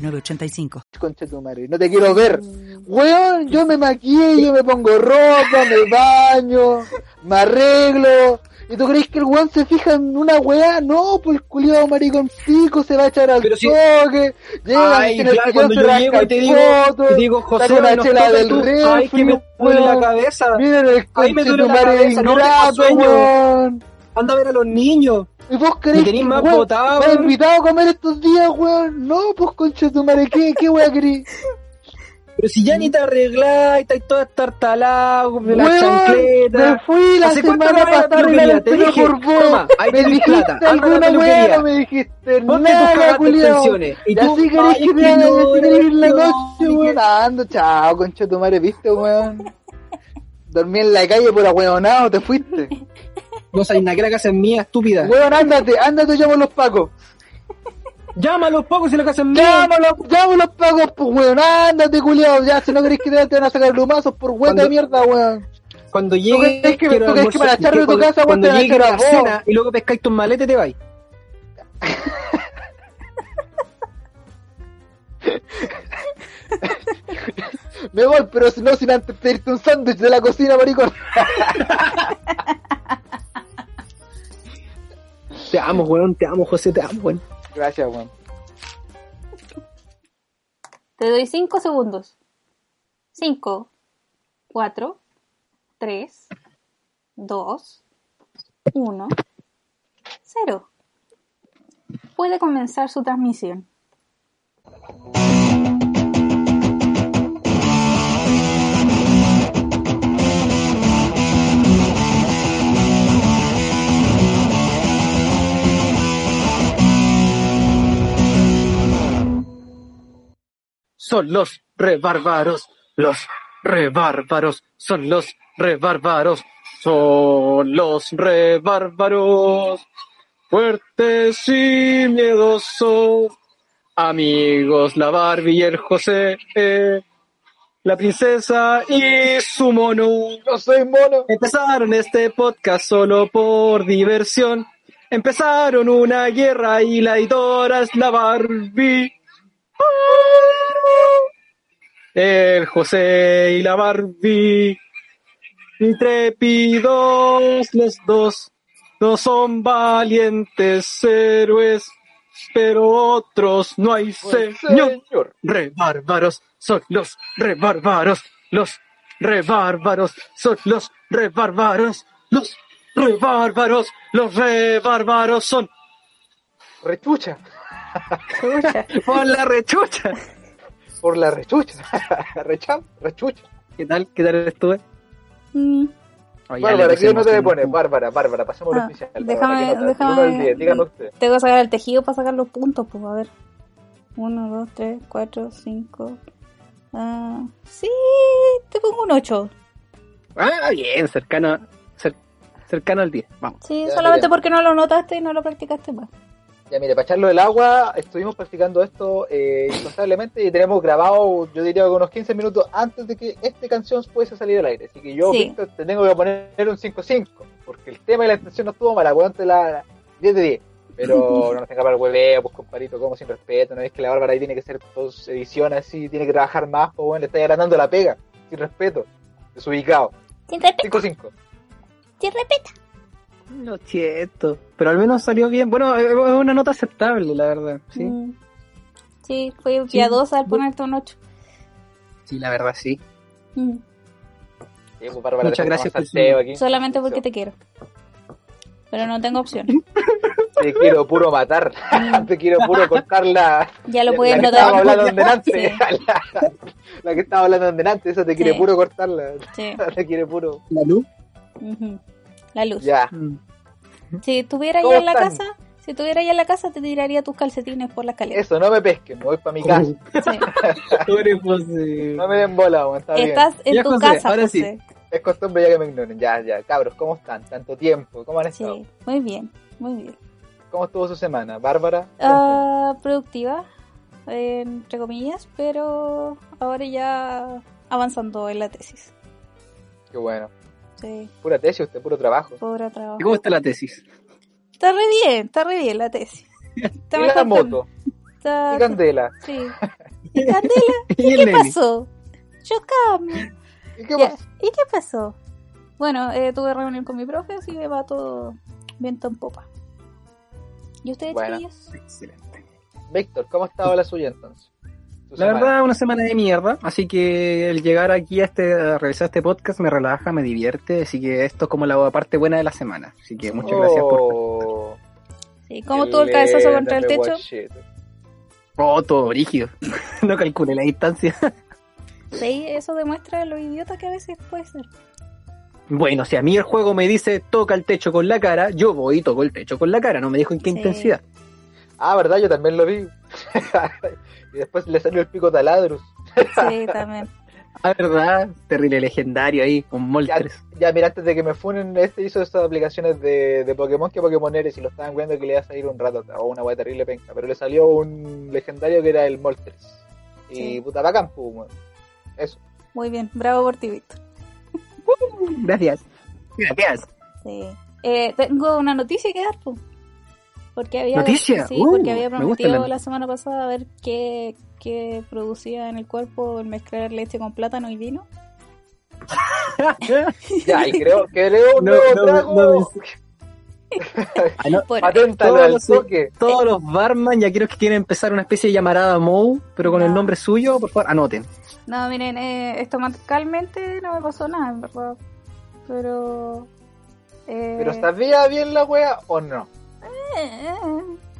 906985. Concha tu madre, no te quiero ver. Weón, yo me maquillo, me pongo ropa, me baño, me arreglo. ¿Y tú crees que el weón se fija en una weá? No, pues el culiado mariconcico se va a echar al Pero si- toque. Llega, Ay, el claro, cuando yo llego y te digo, poto, te digo, José, una nos chela del tú. refri, Ay, que me duele la cabeza. Miren el Ay, me duele tu la madre cabeza, no ingrato, sueño. weón. Anda a ver a los niños. ¿Y vos crees que, más weón, botado, me has weón? invitado a comer estos días, weón? No, pues concha tu madre, ¿qué, qué weá querés? Pero si ya ni te arreglás, estás todo estartalado, con la Weón, chancleta. Me fui la ¿Hace cuánto semana la pasada a peluquería? arreglar el Te dije, por vos. toma, ahí me dijiste plata, la alguna weá, no me dijiste Ponte nada, de culiao. Y Ya tú, sí querés que es te que haga, ya no, sí querés ir la no, noche, y weón. Ando, chao, concha tu madre, viste, weón. Dormí en la calle por ahueonado, te fuiste. No nada que la casa es mía, estúpida. Weón, ándate, ándate, llamo a los pacos. Llama a los pocos si la casa es mía. Llámalo, llamo a los pacos, pues weón, ándate, culiao. Ya, si no querés que te, te van a sacar lumazos por Cuando- de mierda, weón. Cuando crees llegue, que- crees que para de tu cuando- casa, weón, cuando te van a llegue echar a la vos? cena y luego pescáis tus maletes te vais. Me voy, pero si no, sin antes pedirte un sándwich de la cocina, maricón. Te amo, weón, te amo, José, te amo, weón. Gracias, weón. Te doy 5 segundos. 5, 4, 3, 2, 1, 0. Puede comenzar su transmisión. Son los rebárbaros, los rebárbaros, son los rebárbaros, son los rebárbaros, fuertes y miedosos, amigos la Barbie y el José, la princesa y su mono. Yo soy mono. Empezaron este podcast solo por diversión. Empezaron una guerra y la editora es la Barbie. El José y la Barbie. Intrépidos los dos. No son valientes héroes, pero otros no hay Pues, señor. señor. Rebárbaros son los rebárbaros, los rebárbaros son los rebárbaros, los rebárbaros, los rebárbaros son Rechucha. por la rechucha. Por la rechucha. Recham, rechucha. ¿Qué tal? ¿Qué tal estuve? Mm, Bárbara, ¿qué no te le pones? Bárbara, Bárbara, pasemos Ah, al oficial. déjame- déjame- usted. Tengo que sacar el tejido para sacar los puntos, pues a ver. 1, 2, 3, 4, 5. Ah, sí, te pongo un 8. Ah, bien, cercano, cer- cercano al 10. Vamos. Sí, Ya, solamente porque no lo notaste y no lo practicaste más. Ya, mire, para echarlo del agua, estuvimos practicando esto eh, incansablemente y tenemos grabado, yo diría unos 15 minutos antes de que esta canción fuese a salir al aire. Así que yo, Sí. Víctor, te tengo que poner un 5-5, porque el tema y la intención no estuvo mala, weón, te la 10 de 10. Pero no nos tenga para el hueveo, pues comparito, como sin respeto, no es que la Bárbara ahí tiene que hacer dos ediciones así, tiene que trabajar más, pues bueno, le está agrandando la pega, sin respeto, desubicado. Sin respeto, 5-5. sin respeto. Lo siento. Pero al menos salió bien. Bueno, es una nota aceptable, la verdad. Sí, Mm. Sí, fue piadosa al ponerte un 8. sí la verdad sí. Mm. Sí, Bárbara, Muchas gracias por aquí. Solamente porque te quiero. Pero no tengo opción. Te quiero puro matar, te quiero puro cortar la, Ya lo que notar. hablando en delante. Sí, La, la que estaba hablando en delante, esa te quiere Sí. puro cortarla. sí. Te quiere puro. ¿La luz? Ujú. La luz. Ya. Mm. Si estuviera ¿Cómo ya en la están? casa, Si estuviera ahí en la casa, te tiraría tus calcetines por la escalera. Eso, no me pesquen, me voy para mi casa. Sí. No me den bola, está bien. Estás en Ya, tu José, casa, ahora sí. Es costumbre ya que me ignoren. Ya, ya, cabros, ¿cómo están? Tanto tiempo, ¿cómo han estado? Sí, muy bien, muy bien. ¿Cómo estuvo su semana? Bárbara. Ah, productiva, eh, entre comillas, pero ahora ya avanzando en la tesis. Qué bueno. Sí, Pura tesis, usted, puro trabajo. pobre trabajo. ¿Y cómo está la tesis? Está re bien, está re bien la tesis. Está Y la moto. está- Y Candela. Sí. ¿Y Candela? ¿Y el ¿Qué nene? pasó? Chocamos. ¿Y qué? ¿Y qué pasó? Bueno, eh, tuve reunión con mi profe, así que va todo viento en popa. ¿Y ustedes, Bueno. chiquillos? Excelente. Víctor, ¿cómo ha estado la suya entonces? La semana. verdad, una semana de mierda, así que el llegar aquí a, este, a realizar este podcast me relaja, me divierte, así que esto es como la parte buena de la semana. Así que muchas gracias por... Oh, Sí, ¿Cómo tuvo el cabezazo contra el techo? Oh, todo brígido. no calculé la distancia. Sí, eso demuestra lo idiota que a veces puede ser. bueno, si a mí el juego me dice toca el techo con la cara, yo voy y toco el techo con la cara, no me dijo en qué Sí. intensidad. Ah, ¿verdad? Yo también lo vi. y después le salió el pico taladros. Sí, también. Ah, verdad, terrible legendario ahí, con Moltres. Ya, mira, antes de que me funen, este hizo estas aplicaciones de, de Pokémon que Pokémon eres y lo estaban viendo que le iba a salir un rato o una wea terrible penca, pero le salió un legendario que era el Moltres. Y Sí. puta bacán, weón. Eso. Muy bien, bravo por ti, Víctor. Gracias. Gracias. Sí. Eh, tengo una noticia que dar. Porque había, ¿Noticia? Sí, Uh, porque había me gusta prometido la- la semana pasada ver qué, qué producía en el cuerpo el mezclar leche con plátano y vino. Ya, y creo, creo un No, nuevo no, trago. no, Ah, Bueno, Todos los- toque. Todos los barman ya quiero que quieren empezar una especie de llamarada Mou, pero con No. el nombre suyo, por favor, anoten. no, miren, eh, estomacalmente no me pasó nada, en verdad. Pero... eh, ¿Pero sabía bien la wea o no?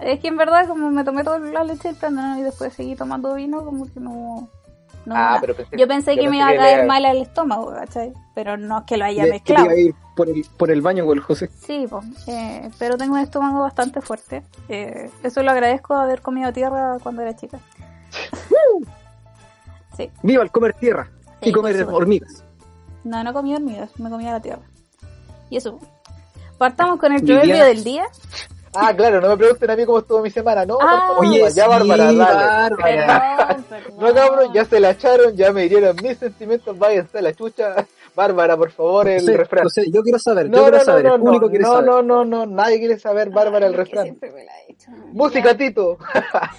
Es que en verdad, como me tomé toda la leche del plátano y después seguí tomando vino, como que no. no ah, nada. pero pensé, Yo pensé que me iba a caer mal al estómago, ¿cachai? Pero no es que lo haya mezclado. iba a ir por el, por el baño con el José. Sí, pues, eh, pero tengo un estómago bastante fuerte. Eh, eso lo agradezco haber comido tierra cuando era chica. sí, Viva el comer tierra Sí, y comer hormigas. No, no comí hormigas, me comía la tierra. Y eso. Partamos con el proverbio del día. Ah, claro, no me pregunten a mí cómo estuvo mi semana, ¿no? Ah. Oye, ya, sí, Bárbara, dale. Bárbara. Perdón, perdón. No, cabrón, ya se la echaron, ya me hirieron mis sentimientos, váyanse a la chucha. Bárbara, por favor, el José, refrán. José, yo quiero saber, yo quiero no, saber, no, el público no, quiere no, saber. no, no, no, nadie quiere saber, Bárbara, el refrán. siempre me la he hecho. Música, Tito.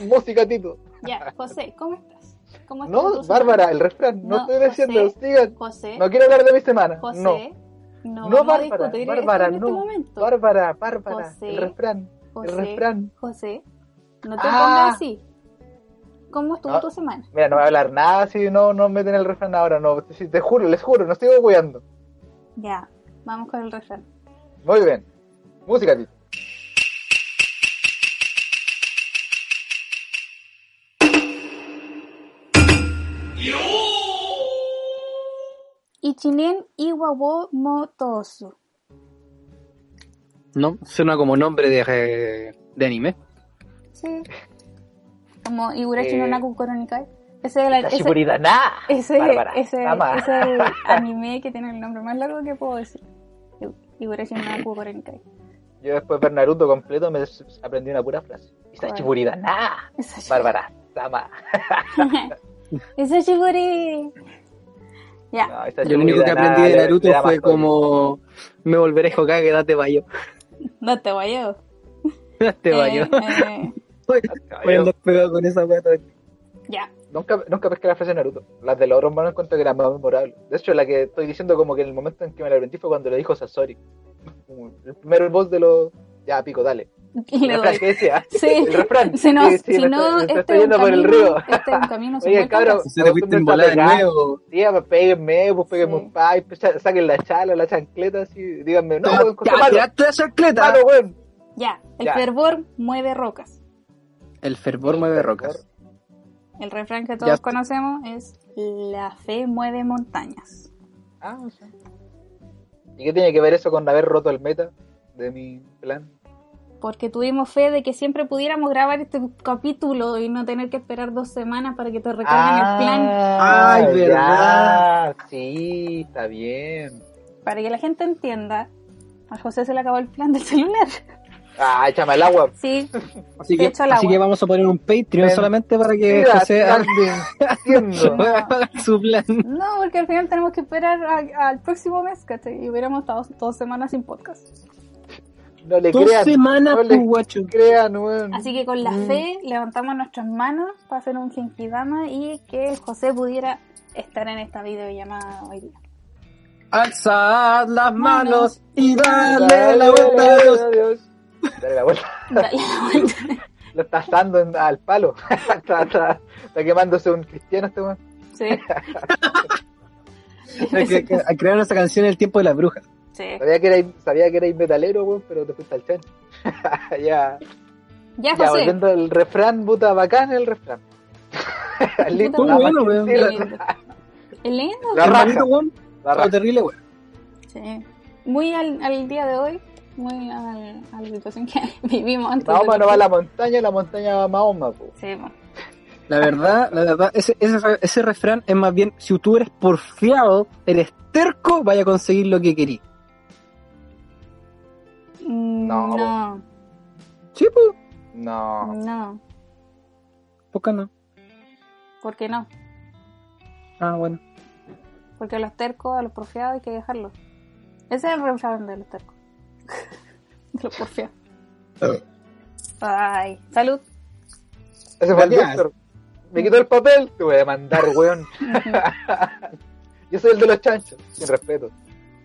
Música, Tito. Ya, ya, José, ¿cómo estás? ¿Cómo estás No, Bárbara, semana? el refrán. No, No, estoy diciendo, José. sigan. José, No quiero hablar de mi semana. José, No. no, No, vamos a Bárbara, discutir Bárbara, esto en no. este momento. Bárbara, Bárbara, José, el refrán. José, el refrán. José, no te Ah. pongas así. ¿Cómo estuvo No. tu semana? Mira, no voy a hablar nada si no, no meten el refrán ahora. No, te juro, les juro, no estoy cuidando. Ya, vamos con el refrán. Muy bien. Música, Tito. Ichinen Iwabo Motosu. No, suena como nombre de, eh, de anime. Sí. Como Igurashi no Eh. Naku Koronikai. Ese es el, ese, ese, Bárbara, ese, ese es el anime que tiene el nombre más largo que puedo decir. Igurashi no Naku Koronikai. Yo después de ver Naruto completo me aprendí una pura frase. ¿Cuál? Shiburidaná. Ese es- Bárbara, Sama. Ese es Shiburi. Ya. No, Yo lo único que aprendí de Naruto le fue como me volveré Hokage, date baño. No te vayas. Date baño. Eh, Voy Caballero, a andar pegado con esa pata. ya. Nunca, nunca pesqué la frase de Naruto. Las de los otros manos encuentro que eran más memorables. De hecho, la que estoy diciendo como que en el momento en que me la aprendí fue cuando le dijo Sasori. El primer voz de los... Ya, pico, dale. Le refrán doy. que decía. Sí. El refrán. Si no, Sí, sí, si me no me este es un por el camino, río. este es un camino sin Oye, cabrón. Se te fuiste en volada de nuevo. Sí, pues péguenme, pues péguenme Sí. un pay, pues, sa- saquen la chala, la chancleta, así, díganme, no, weón, Ya, malo, la chancleta. malo, weón. Ya, el Ya. fervor mueve rocas. El fervor mueve rocas. El refrán que todos Ya. conocemos es la fe mueve montañas. Ah, o sea. ¿Y qué tiene que ver eso con haber roto el meta de mi plan? Porque tuvimos fe de que siempre pudiéramos grabar este capítulo y no tener que esperar dos semanas para que te recarguen el plan. Ay, ya, verdad. Sí, está bien. Para que la gente entienda, a José se le acabó el plan del celular. Ah, échame al agua. Sí, Así que, así agua. que vamos a poner un Patreon Ven. solamente para que Mira, José está haga mintiendo. su plan. no, porque al final tenemos que esperar al próximo mes, ¿cachai? Y hubiéramos estado dos semanas sin podcast. No le Dos crean. semanas, no pues, le guacho. crean, weón. Así que con la Mm. fe levantamos nuestras manos para hacer un Genkidama y que José pudiera estar en esta videollamada hoy día. Alzad las manos Manos. y dale Dale la vuelta a Dios. Dios. Dale la vuelta. Dale la vuelta. Lo está asando en- al palo. está, está- está quemándose un cristiano este weón. Sí, Hay que, que- a crear esa canción El tiempo de las brujas. Sí. Sabía que era, sabía que erais metalero, weón, pero te fuiste al chancho. ya, Ya, ya, José. volviendo al refrán, puta, bacán el refrán. Listo, Puta, la bueno, weón. Es lindo. Es lindo. La raja. Weón, la raja. terrible, weón. Sí. Muy al, al día de hoy, muy al, a la situación que vivimos antes. Mahoma no va a la montaña, la montaña va a Mahoma, po. Sí, po. La verdad, la verdad, ese, ese, ese refrán es más bien, si tú eres porfiado, eres terco, vaya a conseguir lo que querís. Mm, No. No, Sí, pues, No. no. ¿por qué no? ¿Por qué no? Ah, bueno. Porque a los tercos, a los porfiados hay que dejarlos. Ese es el refrán de los tercos. de los porfiados. Ay, salud. Ese fue el doctor. Me quitó el papel, te voy a mandar, weón. Yo soy el de los chanchos, sin respeto.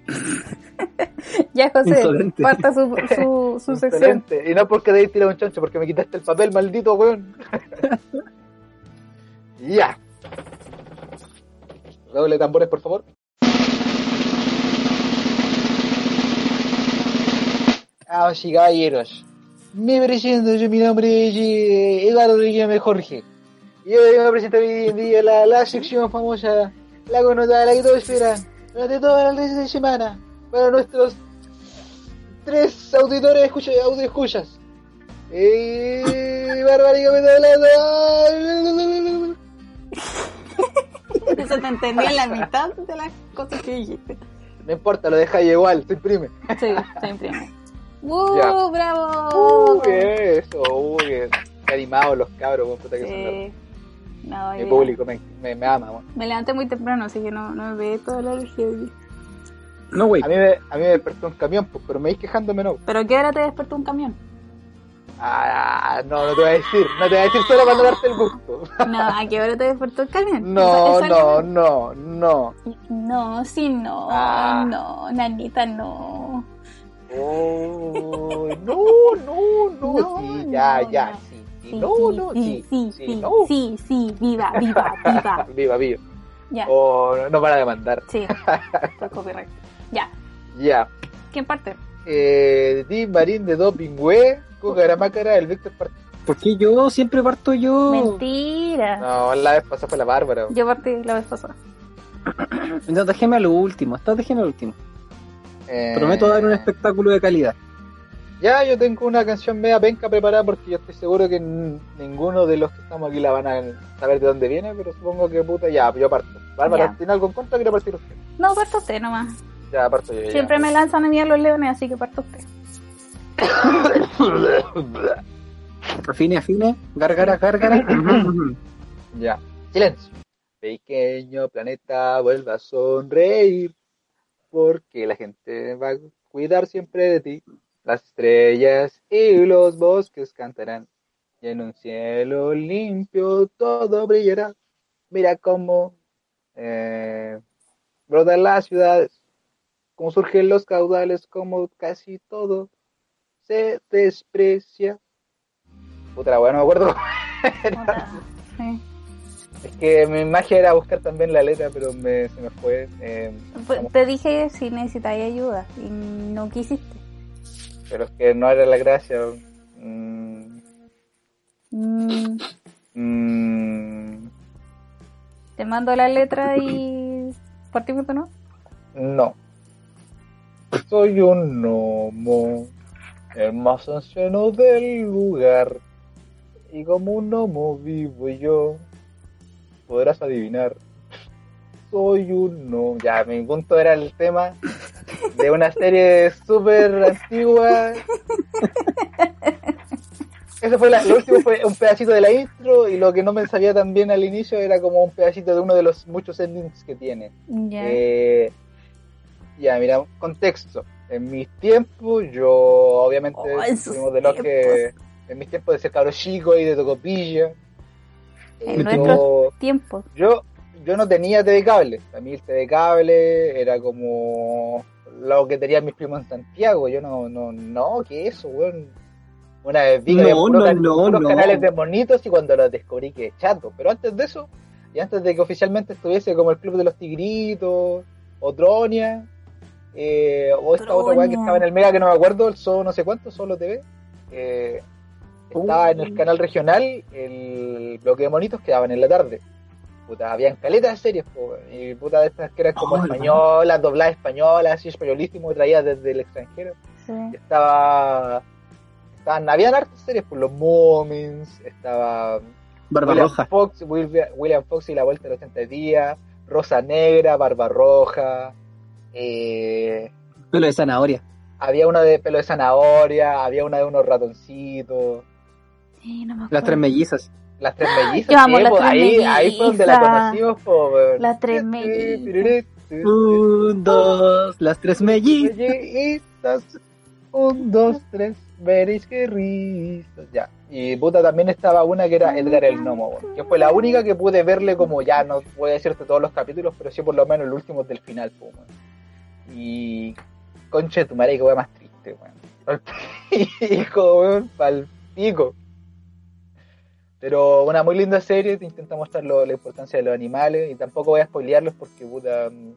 ya, José, parta su, su, su sección. Y no porque debes tirar un chancho, porque me quitaste el papel, maldito weón. ya. Doble tambores, por favor. Ah, sí, caballeros. Me presento, yo, mi nombre es eh, Eduardo Guillermo Jorge. Y hoy me presento hoy en día la, la sección famosa, la connotada, la que todos esperan, durante toda la de semana, para nuestros tres auditores escucha, audio escuchas. Eh, me está hablando. Eso te entendí en la mitad de las cosas que dijiste. No importa, lo deja igual, se imprime. Sí, se imprime. ¡Uh, bravo! Uh, que eso, uh, que animados los cabros, puta que son Sí. No, Mi público me, me, me ama. Me levanté muy temprano, así que no, no me ve toda la energía. No, güey. A mí, me, a mí me despertó un camión, pues, pero me ir quejándome no. ¿Pero a qué hora te despertó un camión? Ah, no, no te voy a decir, no te voy a decir solo para darte el gusto. No, ¿a qué hora te despertó el camión? No, no, no, no. No, sí, no, Ah. no, nanita, no. Oh, no, no, no, No, sí, ya, no, ya, no. Sí, sí, Sí, no, sí, no, sí, sí, sí, sí, sí, no. sí, sí, viva, viva, viva. Viva, viva. Ya, Oh, no, no para de mandar. sí, por copyright. Ya, Ya. ¿quién parte? Eh, Di Marín de Dopingüe, Cucaramácara, el Víctor Part... ¿Por qué yo siempre parto yo? Mentira. No, la vez pasada fue la Bárbara. Yo partí la vez pasada. No, déjeme a lo último. Esta déjeme a lo último. Eh, Prometo dar un espectáculo de calidad. Ya, yo tengo una canción media penca preparada porque yo estoy seguro que ninguno de los que estamos aquí la van a saber de dónde viene, pero supongo que puta, ya, yo parto. Bárbara. ¿tiene algo en contra? Quiero partir usted. No, parto usted nomás. Ya, parto yo. ya. Siempre me lanzan a mí a los leones, así que parto usted. Afine, afine. Gárgara, gárgara. Ya. Silencio. Pequeño planeta, vuelva a sonreír. Porque la gente va a cuidar siempre de ti. Las estrellas y los bosques cantarán. Y en un cielo limpio todo brillará. Mira cómo eh, brotan las ciudades. Cómo surgen los caudales. Como casi todo se desprecia. Puta, bueno, no me acuerdo sí. Es que mi magia era buscar también la letra, pero me, se me fue. eh, Pues, Te dije si necesitáis ayuda y no quisiste. Pero es que no era la gracia. Mm, Mm, mm, te mando la letra y partimos tú, ¿no? No. Soy un gnomo, el más anciano del lugar. Y como un gnomo vivo yo, podrás adivinar. Soy un gnomo. Ya, mi punto era el tema de una serie súper antigua. Eso fue la- lo último fue un pedacito de la intro y lo que no me sabía tan bien al inicio era como un pedacito de uno de los muchos endings que tiene. Ya. Eh, ya, mira, contexto. En mis tiempos, yo obviamente Oh, fuimos de los que. En mis tiempos de ser cabro chico y de tocopilla. En nuestros yo, Tiempo. yo, yo no tenía TV cable. A mí el TV cable era como lo que tenían mis primos en Santiago. Yo no, no, no, ¿qué es eso, weón? Una vez vi que No, había puro no, can- no, puros no. canales de monitos y cuando los descubrí que chato. Pero antes de eso, y antes de que oficialmente estuviese como el Club de los Tigritos, o Tronia, eh, o esta otra weá que estaba en el Mega que no me acuerdo, el Solo no sé cuánto, Solo TV, eh, estaba en el canal regional, el bloque de monitos que daban en la tarde. Puta, habían caletas de series, po, y puta de estas que eran como Oh, españolas, dobladas españolas, así españolísimo, traídas desde el extranjero Sí. estaba estaban habían hartas series por los Moments estaba Barba William Roja. Fox William, William Fox y la vuelta de los 80 días Rosa Negra Barba Roja eh, Pelo de zanahoria. había una de pelo de zanahoria había una de unos ratoncitos Sí, no me Las tres mellizas. Las tres mellizas Yo amo sí, las po, tres ahí, ahí fue donde la conocimos po, weón. Las tres mellizas. Un, dos, las tres mellizas. Mellizas. Un, dos, tres. Veréis qué risas. Ya. Y puta, también estaba una que era Edgar el Gnomo, weón, que fue la única que pude verle como ya, no voy a decirte todos los capítulos, pero sí por lo menos el último del final, po, weón. Y. Conche tu madre, que weón más triste, weón. Pico, weón, pal pico. Pero una muy linda serie, te intenta mostrar lo- la importancia de los animales y tampoco voy a spoilearlos porque puta. mm,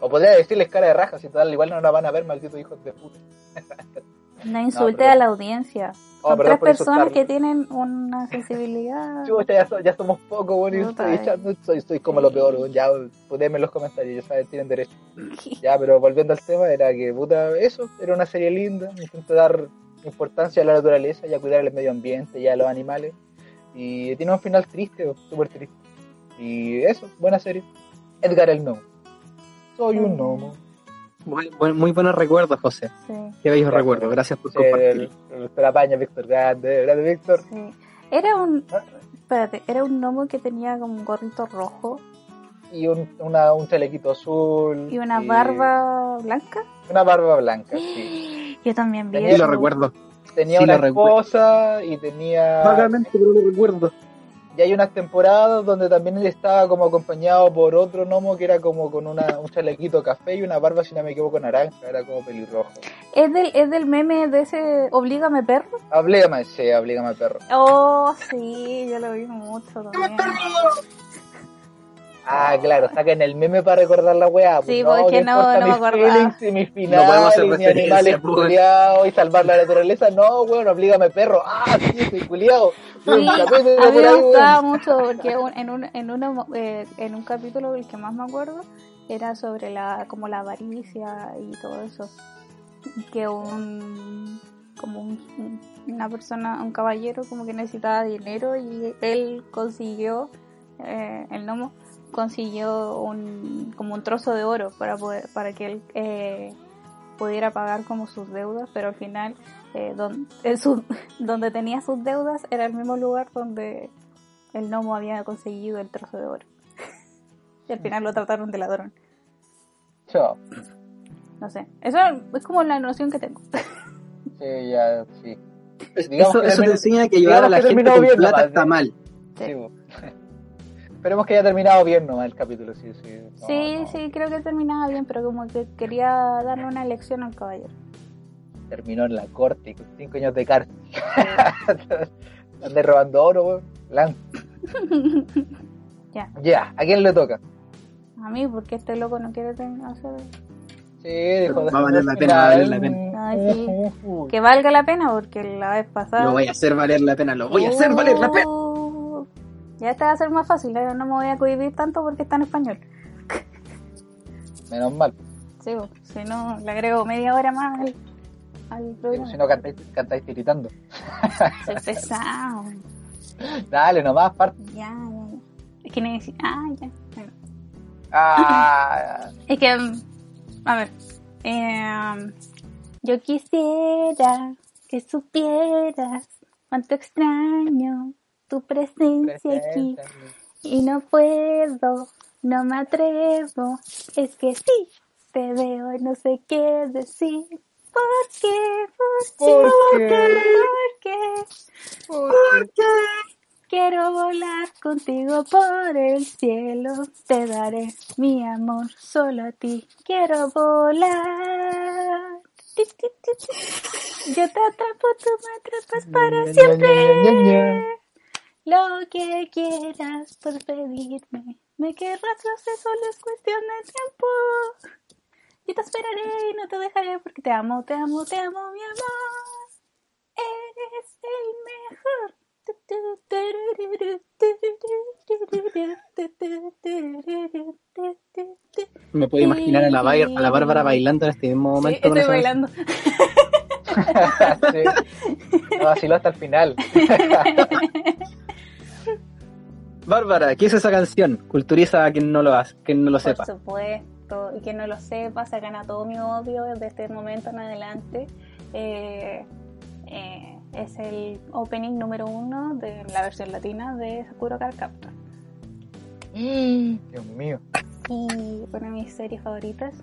O podría decirles cara de raja, si total igual no la van a ver, malditos hijos de puta. No insulte a la audiencia. Oh, Son tres personas que tienen una sensibilidad. Ya, so- ya somos pocos, bueno, estoy, soy, soy como lo peor, ya, ponedme en los comentarios, ya saben, tienen derecho. Ya, pero volviendo al tema, era que, puta, eso, era una serie linda, intenta dar importancia a la naturaleza y a cuidar el medio ambiente y a los animales. Y tiene un final triste, súper triste. Y eso, buena serie. Edgar el Gnomo. Soy un gnomo. Muy, buen- muy buenos recuerdos, José. Sí, Qué bellos Gracias. recuerdos. Gracias por compartir. el Terapaña, Víctor Grande, grande Víctor. sí. Era un. Espérate, era un gnomo que tenía como un gorrito rojo Y un, una, un chalequito azul. y una barba blanca. Una barba blanca, sí. Yo también vi Tenía- Sí, eso. Tenía Sí, una esposa y tenía... Vagamente, pero lo recuerdo. Y hay unas temporadas donde también él estaba como acompañado por otro gnomo que era como con una, un chalequito café y una barba, si no me equivoco, naranja, era como pelirrojo. ¿Es del, es del meme de ese Oblígame perro. Oblígame, sí, oblígame perro. Oh, sí, yo lo vi mucho también. Ah, claro, saquen el meme para recordar la weá. pues, Sí, porque ¿qué no- no me acordaba. feelings y mis podemos hacer referencia, animales pues. culiados y salvar la naturaleza. No, weón, oblígame perro. Ah, sí, soy culiado. Sí, a mí me gustaba mucho porque en un, en, uno, eh, en un capítulo, el que más me acuerdo, era sobre la como la avaricia y todo eso. Que un como un- un- una persona, un caballero como que necesitaba dinero y él consiguió, eh, el gnomo consiguió un como un trozo de oro para poder, para que él eh, pudiera pagar como sus deudas, pero al final eh, don- su- donde tenía sus deudas era el mismo lugar donde el gnomo había conseguido el trozo de oro. y al final lo trataron de ladrón. Chao. No sé. Eso es como la noción que tengo. Sí, ya, sí. Digamos Eso, que eso te enseña que ayudar a la gente con plata está ¿eh? mal. Sí, Sí. Esperemos que haya terminado bien nomás el capítulo, sí, sí. No, sí, no. sí, creo que terminaba bien, pero como que quería darle una lección al caballero. Terminó en la corte con cinco años de cárcel. Andé robando oro, weón. Lan- Ya. Ya, ¿a quién le toca? A mí, porque este loco no quiere hacer Sí, dijo Va a valer la pena, va a valer la Ay, sí. que valga la pena, porque la vez pasada. Lo voy a hacer valer la pena, lo voy a hacer valer la pena. Ya este va a ser más fácil, eh, no me voy a cohibir tanto porque está en español. Menos mal. Sí, si no, le agrego media hora más al, al programa. Si no, cantáis, cantáis tiritando. Soy pesado. Dale, nomás, parte. Ya, ya, ya. Es que necesito. Ah, ya. Bueno. Ah, Es que, mm, a ver, eh, yo quisiera que supieras cuánto extraño tu presencia aquí y no puedo, no me atrevo, es que sí, te veo y no sé qué decir. ¿Por qué? ¿Por qué? ¿Por qué? ¿Por qué? Porque quiero volar contigo por el cielo. Te daré mi amor solo a ti. Quiero volar. Yo te atrapo, tú me atrapas para siempre. Lo que quieras por pedirme. Me querrás, lo sé, solo es cuestión de tiempo. Yo te esperaré y no te dejaré porque te amo, te amo, te amo, mi amor. Eres el mejor. Me puedo imaginar a la, Bai- a la Bárbara bailando en este mismo Sí, momento. con estoy bailando. sí. No, vaciló hasta el final. Bárbara, ¿qué es esa canción? Culturiza a quien no lo, hace, quien no lo sepa. Por supuesto, y que no lo sepa, se gana todo mi odio desde este momento en adelante. Eh, eh, es el opening número uno de la versión latina de Sakura Card Captor. Dios mío. Y una de mis series favoritas,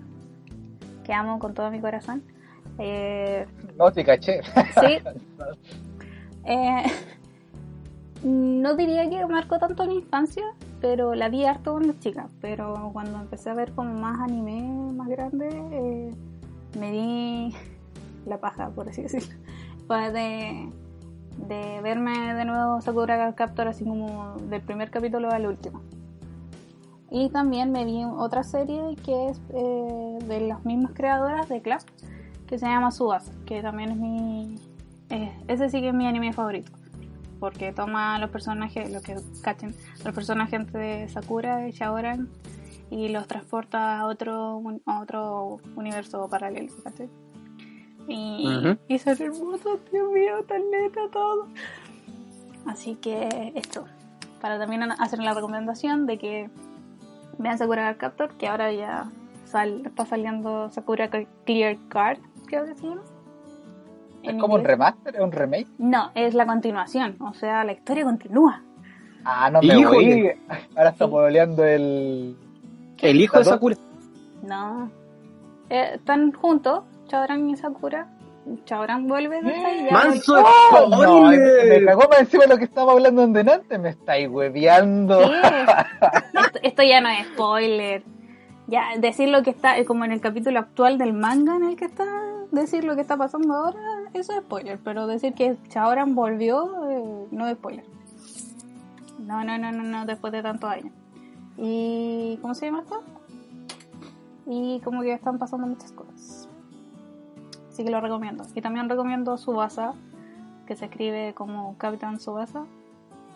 que amo con todo mi corazón. Eh, No, te caché. sí. Eh, no diría que marcó tanto mi infancia, pero la vi harto cuando chica. Pero cuando empecé a ver como más anime más grande, eh, me di la paja, por así decirlo. Fue de, verme de nuevo Sakura Captor así como del primer capítulo al último. Y también me vi otra serie que es eh, de las mismas creadoras de Club, que se llama Subasa, que también es mi... eh, ese sí que es mi anime favorito. Porque toma los personajes, lo que cachen, los personajes de Sakura y Shaoran y los transporta a otro, un- a otro universo paralelo, ¿cachai? Y, Ujú. y son hermosos, Dios mío, tan neta todo. Así que esto, para también hacer la recomendación de que vean Sakura Card Captor, que ahora ya sal- está saliendo Sakura Clear Card, creo que se llama. ¿Es como un remaster? ¿Es un remake? No, es la continuación, o sea, la historia continúa. Ah, no me Híjole. voy. Ahora está modeleando el. El hijo de. Sakura. No. Eh, están juntos, Chaoran y Sakura. Chaoran vuelve de esta ya ¡Manso Oh, no, spoiler! me cagó más encima de lo que estábamos hablando en delante. Me estáis hueveando. Sí. esto, esto ya no es spoiler. Ya, decir lo que está, eh, como en el capítulo actual del manga en el que está, decir lo que está pasando ahora, eso es spoiler. Pero decir que Chaoran volvió, eh, no es spoiler. No, no, no, no, no, después de tantos años. ¿Y cómo se llama esto? Y como que están pasando muchas cosas. Así que lo recomiendo. Y también recomiendo Subasa, que se escribe como Capitán Subasa.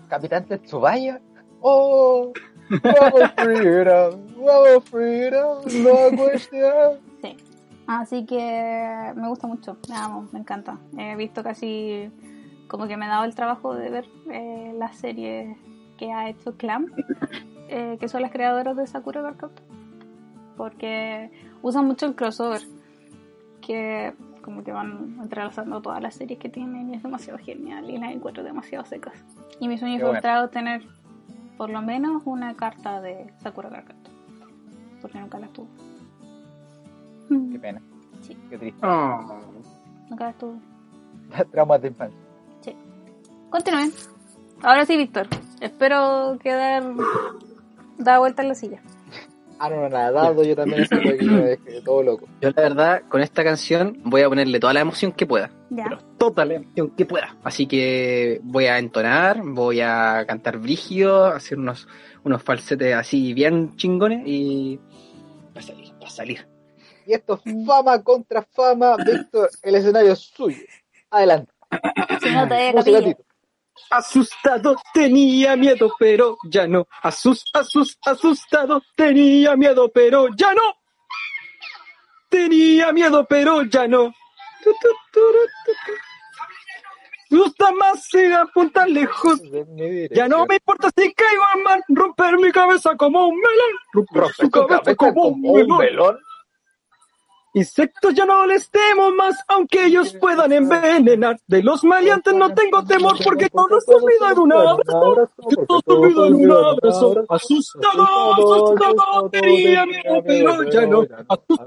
Capitán Tsubaya. Oh, vamos freedom, vamos freedom, no cuestión. Sí. Así que me gusta mucho, me amo, me encanta. He visto casi como que me he dado el trabajo de ver eh, las series que ha hecho Clam, eh, que son las creadoras de Sakura Captor. Porque usan mucho el crossover, que como que van entrelazando todas las series que tienen y es demasiado genial y las encuentro demasiado secas. Y mi sueño bueno. frustrado tener por lo menos una carta de Sakura Captor, porque nunca las tuve. Qué pena. Sí. Qué triste. Oh. Nunca las tuve. Traumas de infancia. Continúen. Ahora sí, Víctor. Espero quedar da vuelta en la silla. Ah, no, nada, dado yo también estoy dejé todo loco. Yo la verdad, con esta canción voy a ponerle toda la emoción que pueda. Ya. Pero toda la emoción que pueda. Así que voy a entonar, voy a cantar brígido, hacer unos, unos falsetes así bien chingones y va a salir, va a salir. Y esto es fama contra fama. Víctor, el escenario es suyo. Adelante. Tito. Asustado tenía miedo, pero ya no. Asus, asus, asustado tenía miedo, pero ya no. tenía miedo, pero ya no. Gusta más sin apuntar lejos. Ya no me importa si caigo al mar, romper mi cabeza como un melón. Romper su cabeza como un melón. Insectos ya no les temo más, aunque ellos puedan envenenar. De los maleantes no tengo temor porque todo se olvida en un abrazo. Todo se olvida en un abrazo. Asustado, asustado, tenía miedo, pero ya no.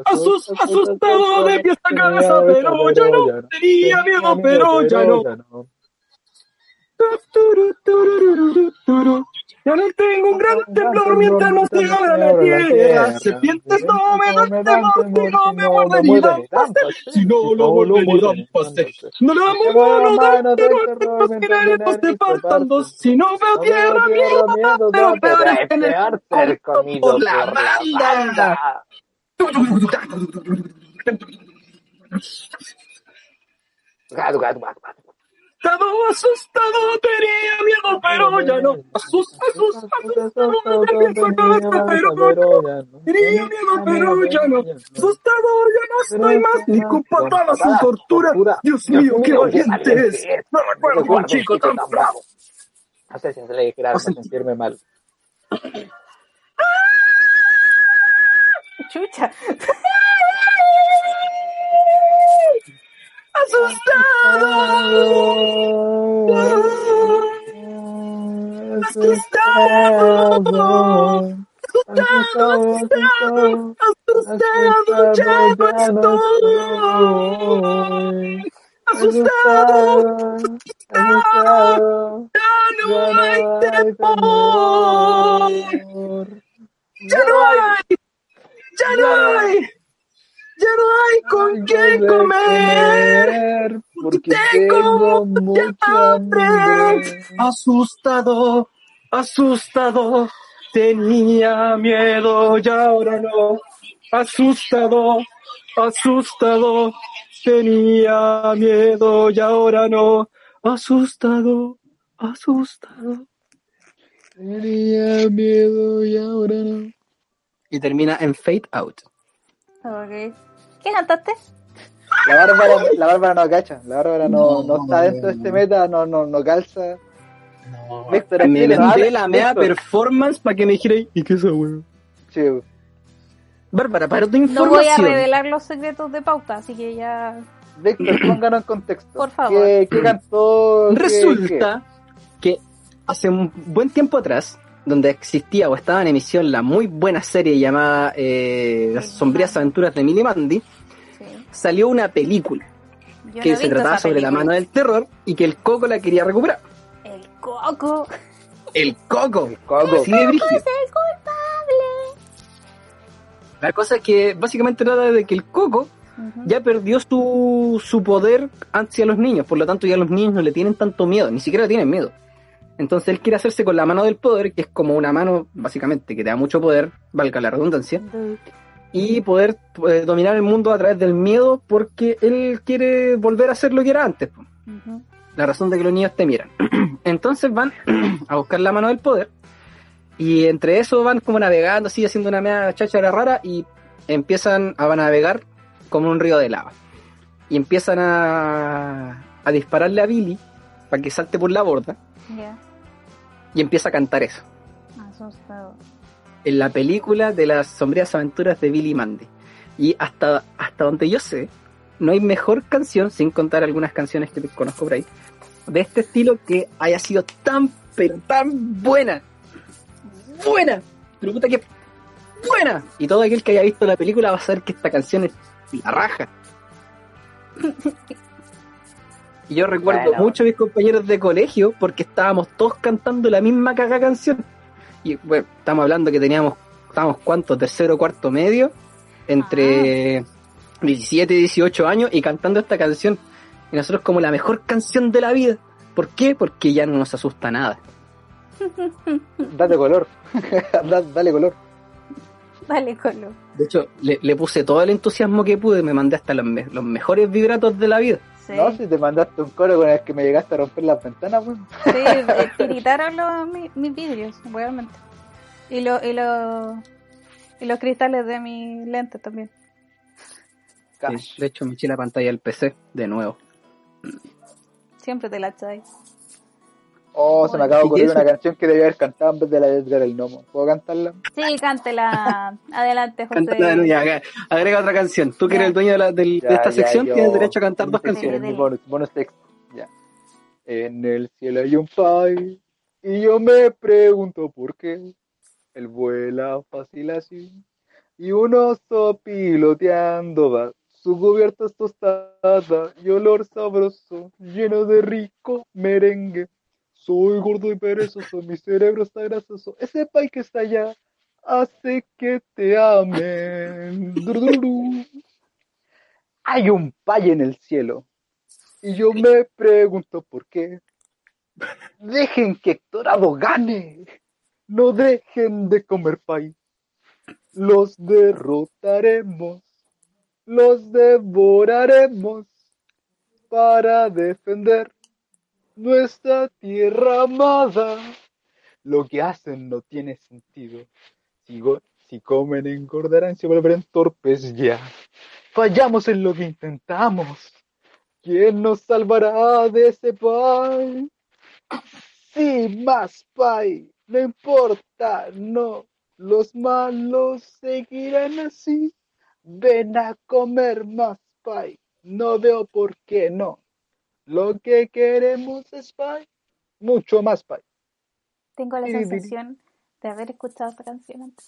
Asus, asustado de pies a cabeza, pero ya no. Tenía miedo, pero ya no. Ya no tengo un gran temblor mientras no se abra la tierra. Serpientes no me dan temor si no me dan pase. Si no lo dan pase. No le damos mano de temor los mineros se faltan dos. Si no veo tierra, miedo, pero peor es tener por la banda. Gato, gato, gato, gato. Asustado, asustado, tenía miedo, pero ya no. Asustado, asustado, tenía miedo, pero ya no. Tenía miedo, pero ya no. Asustado, ya no estoy más, ni con patadas su tortura. Dios mío, qué valiente es. No recuerdo un chico tan bravo. No sé si se le dijera para sentirme mal. Chucha. Asustado. Asustado. Asustado. Asustado. Ya no estoy. Asustado. Asustado. Ya no hay temor. Ya no hay. Ya no hay. Ya no hay con qué comer, porque tengo mucha hambre. Asustado, asustado, tenía miedo y ahora no. Asustado, asustado, tenía miedo y ahora no. Asustado, asustado. Tenía miedo y ahora no. Y termina en Fade Out. Ok. ¿Qué cantaste? La Bárbara, la Bárbara no cacha, la Bárbara no, no, está dentro de este meta, no, no, no calza. No, Víctor, me la mea performance para que me dijera, ¿y qué es eso, weón? Sí. Bárbara, para tu No voy a información. revelar los secretos de pauta, así que ya. Víctor, pónganos en contexto. Por favor. ¿Qué, qué cantó? ¿Qué- Resulta que hace un buen tiempo atrás, donde existía o estaba en emisión la muy buena serie llamada eh, Las sombrías aventuras de Millie Mandy, Sí. salió una película Yo que no se trataba sobre la mano del terror y que el Coco la quería recuperar. El coco. El Coco. qué? Coco. Así de brígido. Es el culpable. La cosa es que básicamente trata de que el Coco ya perdió su, su poder hacia los niños, por lo tanto ya los niños no le tienen tanto miedo, ni siquiera le tienen miedo. Entonces él quiere hacerse con la mano del poder, que es como una mano básicamente que te da mucho poder, valga la redundancia, y poder eh, dominar el mundo a través del miedo porque él quiere volver a ser lo que era antes. La razón de que los niños temieran. Entonces van a buscar la mano del poder y entre eso van como navegando, así haciendo una media cháchara rara y empiezan a navegar como un río de lava. Y empiezan a, a dispararle a Billy para que salte por la borda. Y empieza a cantar eso. Asustado. En la película de las sombrías aventuras de Billy Mandy. Y hasta, hasta donde yo sé, no hay mejor canción, sin contar algunas canciones que conozco por ahí, de este estilo que haya sido tan, pero tan buena. Buena. Pero puta que buena. Y todo aquel que haya visto la película va a saber que esta canción es la raja. Y yo recuerdo Bueno. mucho a mis compañeros de colegio porque estábamos todos cantando la misma caga canción. Y bueno, estamos hablando que teníamos, estábamos cuántos, tercero, cuarto medio, entre 17 y 18 años y cantando esta canción. Y nosotros como la mejor canción de la vida. ¿Por qué? Porque ya no nos asusta nada. Date color. Da- Dale color. Dale, Colo. De hecho, le, le puse todo el entusiasmo que pude, me mandé hasta los, me- los mejores vibratos de la vida. Sí. No, si te mandaste un coro con el que me llegaste a romper las ventanas, pues. Sí, tiritaron los, mi- mis vidrios, realmente. Y, lo, y, lo, y los cristales de mi lente también. de hecho, me eché la pantalla del PC de nuevo. Siempre te la echáis. Oh, se me acaba de ocurrir una canción que debía haber cantado en vez de la de Edgar el Nomo. ¿Puedo cantarla? Sí, cántela. Adelante, José. Cántala, agrega otra canción. Tú que eres el dueño de, la, de, esta sección tienes derecho a cantar dos canciones. Bonus, bonus texto. Ya. En el cielo hay un pai y yo me pregunto por qué él vuela fácil así y un oso piloteando va. Su cubierta es tostada y olor sabroso, lleno de rico merengue. Soy gordo y perezoso, mi cerebro está grasoso. Ese pay que está allá hace que te amen. Hay un pay en el cielo. Y yo me pregunto por qué. Dejen que Hectorado gane. No dejen de comer pay. Los derrotaremos. Los devoraremos para defender nuestra tierra amada. Lo que hacen no tiene sentido. Si, si comen engordarán, se volverán torpes ya. Fallamos en lo que intentamos. ¿Quién nos salvará de ese pay? Sí, más pay. No importa, no. Los malos seguirán así. Ven a comer más pay. No veo por qué no. Lo que queremos es pay. Mucho más pay. Tengo la sensación de haber escuchado esta canción antes.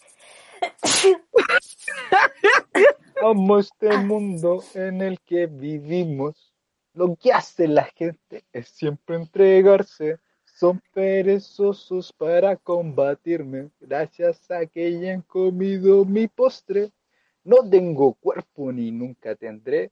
Amo este mundo en el que vivimos. Lo que hace la gente es siempre entregarse. Son perezosos para combatirme. Gracias a que hayan comido mi postre. No tengo cuerpo ni nunca tendré,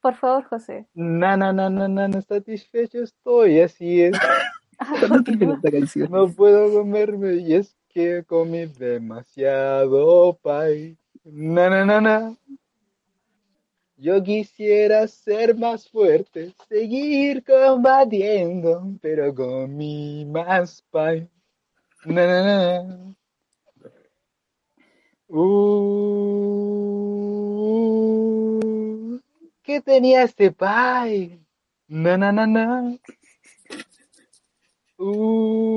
Por favor, José. Na, na, na, na, na, na, satisfecho estoy, así es. no puedo comerme y es que comí demasiado pay. Na, na, na, na. Yo quisiera ser más fuerte, seguir combatiendo, pero comí más pay. Na, na, na. Uh, ¿Qué tenía este pay? Na, na, na, na. Uh,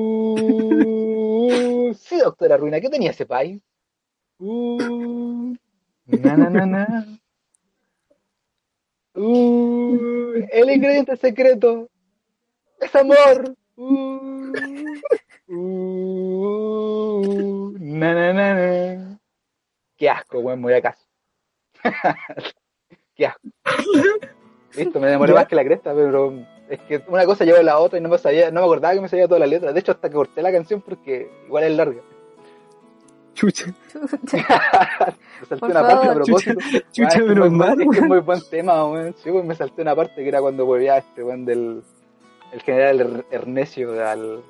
sí, doctora Ruina, ¿qué tenía ese pay? Uh, na, na, na, na. Uh, el ingrediente secreto es amor. Uh, uh, na, na, na. Qué asco, weón, me voy a casa. Qué asco. Listo, me demoré más que la cresta, pero es que una cosa lleva a la otra y no me sabía, no me acordaba que me sabía toda la letra. De hecho, hasta que corté la canción porque igual es larga. Chucha. me salté una parte a propósito. Chucha, menos mal. Es que es muy buen tema, weón. Sí, pues me salté una parte que era cuando volvía este weón del el general Ernesio al,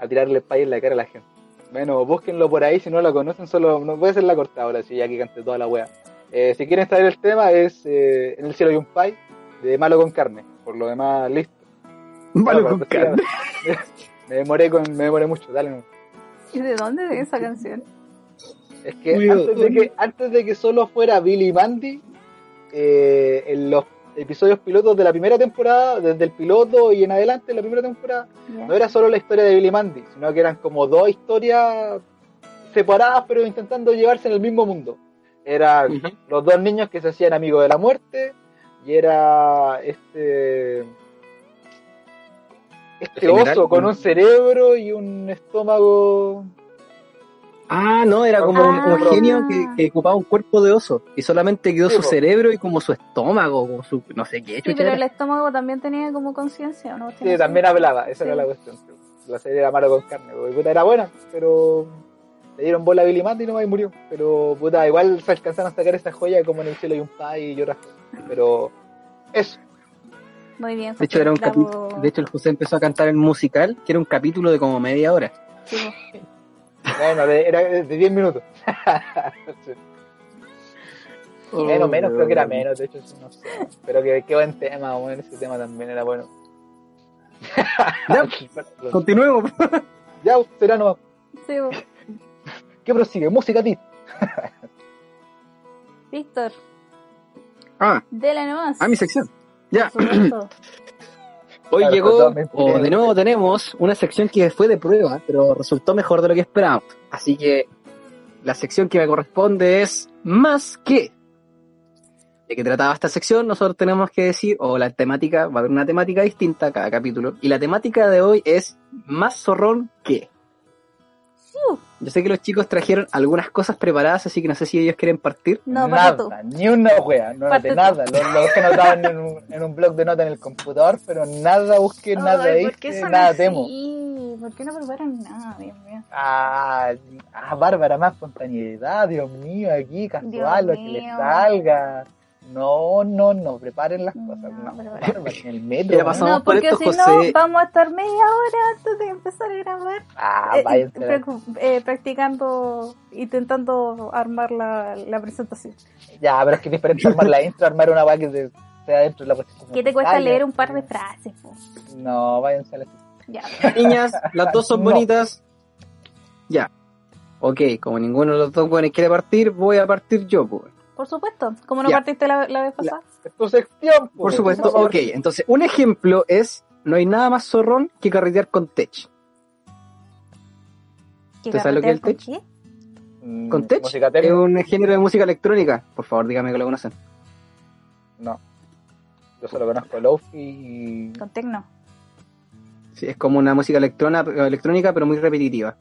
a tirarle pay en la cara a la gente. Bueno, búsquenlo por ahí si no lo conocen, solo no voy a hacer la corta ahora, si ya que cante toda la wea. Eh, si quieren saber el tema es eh, En el cielo hay un pay de Malo con carne. Por lo demás, listo. Malo con carne. Me, demoré con, me demoré mucho, dale. ¿Y de dónde es esa canción? Es que antes, de que antes de que solo fuera Billy y Mandy, eh, en los episodios pilotos de la primera temporada, desde el piloto y en adelante, la primera temporada, no era solo la historia de Billy y Mandy, sino que eran como dos historias separadas, pero intentando llevarse en el mismo mundo. Eran los dos niños que se hacían amigos de la muerte, y era este este oso con un cerebro y un estómago Ah, no, era como un, ah. genio que, ocupaba un cuerpo de oso y solamente quedó su cerebro y como su estómago, como su no sé qué. Sí, pero el estómago también tenía como conciencia, ¿no? Sí, también hablaba, esa era la cuestión. La serie era malo con carne, porque puta era buena, pero le dieron bola a Billy Mandy y no y murió. Pero puta, igual se alcanzaron a sacar esa joya como en el cielo y un pay y otras cosas. Pero eso. Muy bien. De hecho, era un de hecho, el José empezó a cantar en musical, que era un capítulo de como media hora. bueno, era de 10 minutos. menos, menos, creo que era menos, de hecho, no sé. Pero que, qué buen tema, bueno, ese tema también era bueno. ya, continuemos. ya, será no. Sí, ¿Qué prosigue? Música, ti. Víctor. Ah. Dele nomás. A mi sección. Ya. Hoy llegó, o de nuevo tenemos una sección que fue de prueba, pero resultó mejor de lo que esperábamos. Así que la sección que me corresponde es más que. ¿De qué trataba esta sección? Nosotros tenemos que decir, o la temática, va a haber una temática distinta cada capítulo. Y la temática de hoy es más zorrón que. Yo sé que los chicos trajeron algunas cosas preparadas, así que no sé si ellos quieren partir. No, nada, ni una wea, no de nada. Lo, que notaban en un, en un blog de notas en el computador, pero nada busqué, nada ahí, nada temo. ¿Por qué no preparan nada, Dios mío? Ah, ah, Bárbara, más espontaneidad, Dios mío, aquí, casual, lo que le salga. No, no, no, preparen las cosas. No, no en el metro. no, porque si no, vamos a estar media hora antes de empezar a grabar. Ah, eh, eh, practicando, intentando armar la, la, presentación. Ya, pero es que es diferente armar la intro, armar una vaga que sea dentro de la presentación. ¿Qué te cuesta leer un par de frases? No, váyanse a la ya. Niñas, las dos son bonitas. Ya. Ok, como ninguno de los dos buenos quiere partir, voy a partir yo, pues. Por supuesto. ¿Cómo no partiste la, vez pasada? tu sección. Por supuesto. Ok, entonces, un ejemplo es, no hay nada más zorrón que carretear con tech. ¿Usted sabe lo que es el tech? Qué? Mm, ¿Con tech? Es un género de música electrónica. Por favor, dígame que lo conocen. No. Yo solo conozco Lofi y... Con tecno. Sí, es como una música electrónica, pero muy repetitiva.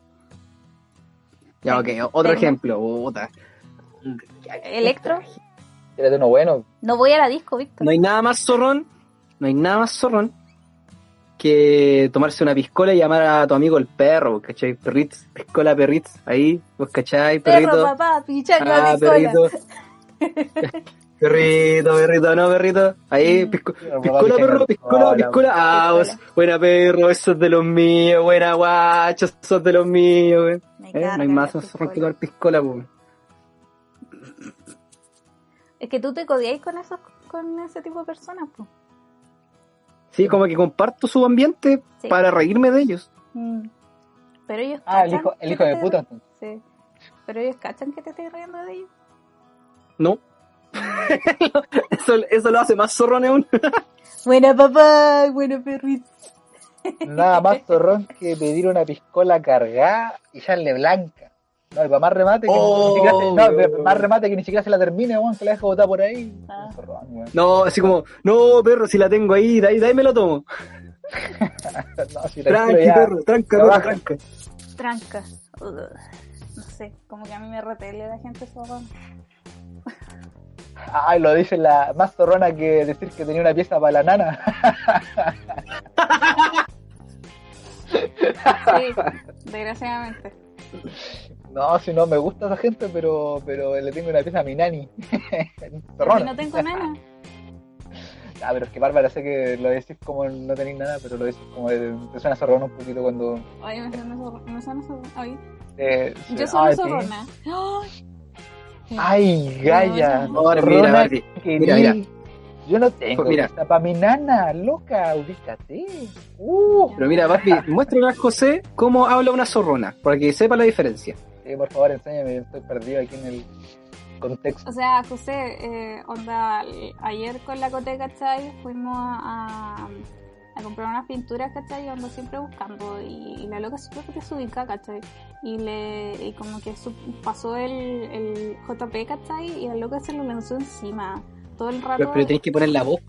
Ya, ok. Otro ejemplo. Puta. Electro. de uno bueno. No voy a la disco, Víctor. No hay nada más zorrón, no hay nada más zorrón que tomarse una piscola y llamar a tu amigo el perro, ¿cachai? Perritz, piscola perritz, ahí, vos cachai, perrito. Perro, papá, ah, perrito. perrito, perrito, no, perrito. Ahí, mm. piscola, perro, piscola, piscola. Ah, vos, buena perro, eso es de los míos, buena guacho, eso es de los míos, ¿Eh? No hay más zorrón que tomar piscola, pues. Es que tú te codiáis con esos, con ese tipo de personas, pues. Sí, como que comparto su ambiente para reírme de ellos. Mm. Pero ellos Ah, el hijo, el hijo de puta. Sí. Pero ellos cachan que te estoy riendo de ellos. No. eso, eso lo hace más zorrón aún. buena papá, buena perrito. Nada más zorrón que pedir una piscola cargada y echarle blanca. No, y para más remate, que ni siquiera se, no, oh, más remate que ni siquiera se la termine, weón, que la deja botar por ahí. Ah. No, así como, no, perro, si la tengo ahí, de ahí, de ahí me lo tomo. no, si tranqui, perro, tranca, perro, tranca. Tranca. no sé, como que a mí me repele la gente zorrona. Ay, lo dice la más zorrona que decir que tenía una pieza para la nana. sí, desgraciadamente. No, si no me gusta esa gente, pero, pero le tengo una pieza a mi nani. no tengo nada. Ah, pero es que Bárbara, sé que lo decís como no tenéis nada, pero lo decís como te suena zorrona un poquito cuando. Ay, me suena zorrona. Me suena zorrona. Ay. Eh, Yo soy zorrona. Ay, Gaya. No, mira, mira, mira. Yo no tengo mira. para mi nana, loca, ubícate. Uh. Pero mira, papi, muéstrame a José cómo habla una zorrona, para que sepa la diferencia. Sí, por favor, enséñame, estoy perdido aquí en el contexto. O sea, José, eh, onda, ayer con la Cote, ¿cachai? Fuimos a, a comprar unas pinturas, ¿cachai? Ando siempre buscando y, la loca siempre se ubica, ¿cachai? Y, le, y como que pasó el, el JP, ¿cachai? Y la loca se lo lanzó encima todo el rato. Pero, tenés que poner la voz,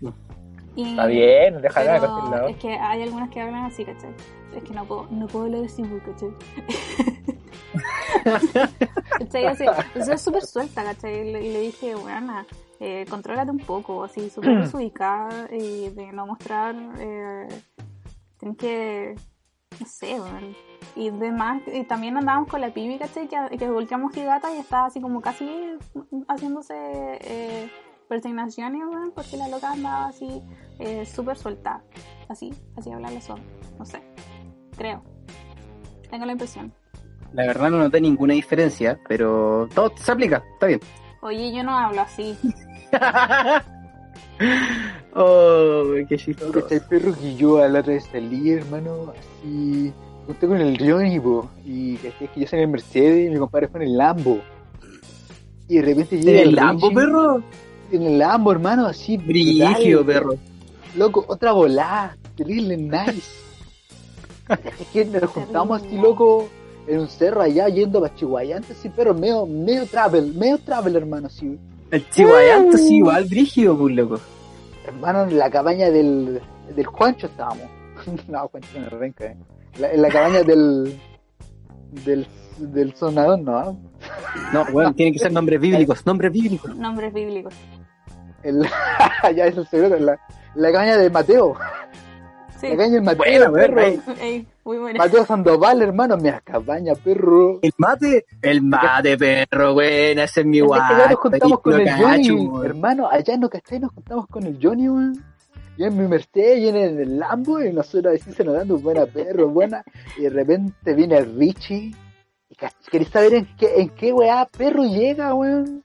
Está bien, déjala la voz. Es que hay algunas que hablan así, ¿cachai? Es que no puedo, no puedo leer así, ¿cachai? ¿Cachai? Así, es súper suelta, ¿cachai? Y le, dije, bueno, eh, contrólate un poco, así, súper desubicada y de no mostrar. Eh, tienes que No sé, weón. Y demás, y también andábamos con la pibi, ¿cachai? Que, que volteamos gigata y estaba así como casi haciéndose eh, persignaciones, weón, porque la loca andaba así eh, súper suelta. Así, así hablarle eso. No sé. Creo. Tengo la impresión. La verdad no noté ninguna diferencia, pero todo se aplica, está bien. Oye, yo no hablo así. oh, qué chistoso. el perro que yo a la otra vez salí, hermano, así. Junté con el Johnny, y que es que yo soy en el Mercedes y mi compadre fue en el Lambo. Y de repente llega ¿En el Lambo, perro? En el Lambo, hermano, así. Brígido, perro. Loco, otra volada, terrible, nice. es que nos juntamos así, loco, en un cerro allá yendo a Chihuayante, sí, pero medio, medio travel, medio travel, hermano, sí. El Chihuayante, sí, igual, brígido, pues, loco. Hermano, en la cabaña del, del Juancho estábamos. no, Juancho no me renca, eh. en la cabaña del, del, del sonador, ¿no? No, bueno, tienen que ser nombres bíblicos, nombres bíblicos. Nombres bíblicos. El, ya es el secreto, en la, la cabaña de Mateo. Sí. La Mateo, Buena, perro. Ey, muy buena. Mateo Sandoval, hermano, mira, cabaña, perro. El mate, el mate, perro, buena, ese es mi Es que guay. nos juntamos con el cacho, Johnny, hermano, allá en Ocastay nos juntamos con el Johnny, weón. Yo en mi Mercedes, yo en el Lambo, y nosotros así se nos dando buena perro, buena, y de repente viene el Richie, y ¿queréis saber en qué, en qué weá perro llega, weón?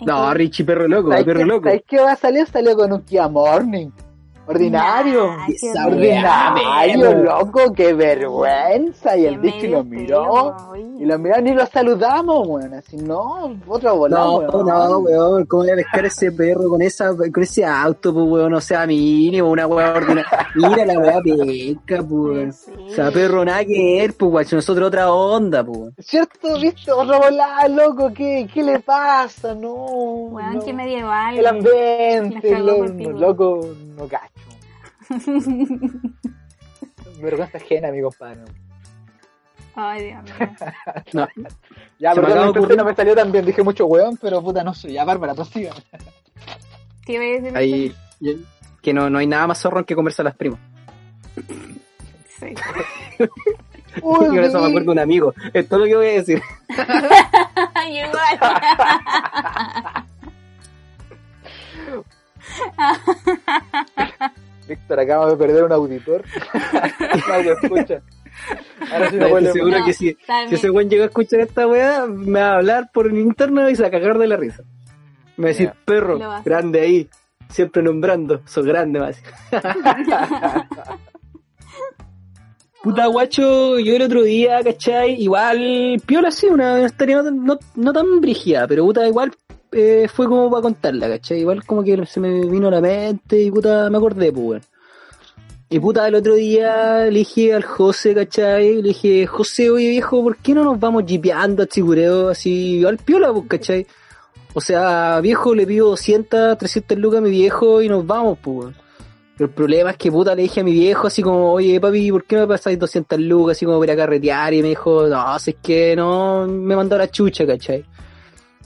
No, Richie, perro loco, ¿Sabes perro qué, loco. ¿sabes qué va a salir? Salió con un Kia Morning. Ordinario. Nah, Ordinario, perro. loco, qué vergüenza. Y el bicho lo miró. Y lo miró ni lo saludamos, weón. Así, no, otra volada, No, weón. no, weón, ¿cómo voy a pescar ese perro con esa, con ese auto, pues, weón? O sea, mínimo, una weá ordinaria. Mira la weá pesca, pues, weón. Sí. O sea, perro, nada que ver, pues, weón. Si nosotros otra onda, pues, weón. ¿Cierto? ¿Viste? Otra volada, loco. ¿Qué, qué le pasa? No. Weón, no. qué medieval. El ambiente, loco, loco, no cacho. Vergüenza ajena, mi compadre. Ay, Dios mío. No, Ya, Se me perdón, ocurrir- no me salió tan bien. Dije mucho weón, pero puta, no soy. Ya, Bárbara, prosiga. ¿Qué iba a decir? ahí, que no, no hay nada más zorrón que comerse a las primas. Sí. Uy, Y con eso me acuerdo de un amigo. Es todo lo que voy a decir. Igual. Víctor, acabamos de perder un auditor. Nadie escucha. Ahora sí no seguro No, que si, está si ese buen llega a escuchar esta weá, me va a hablar por el interno y se va a cagar de la risa. Me va a decir, perro, grande ahí, siempre nombrando, sos grande, decir. Puta guacho, yo el otro día, ¿cachai? Igual, piola sí, una historia no, no, no tan brígida, pero puta, igual eh, fue como para contarla, ¿cachai? Igual como que se me vino a la mente y puta, me acordé, pues, weón. Y puta, el otro día le dije al José, ¿cachai? Le dije, José, oye viejo, ¿por qué no nos vamos jipeando a Chigureo así al piola, pues, ¿cachai? O sea, viejo, le pido 200, 300 lucas a mi viejo y nos vamos, pues, weón. Pero el problema es que puta le dije a mi viejo así como, oye papi, ¿por qué me pasáis 200 lucas así como para carretear? Y me dijo, no, si es que no, me mandó la chucha, ¿cachai?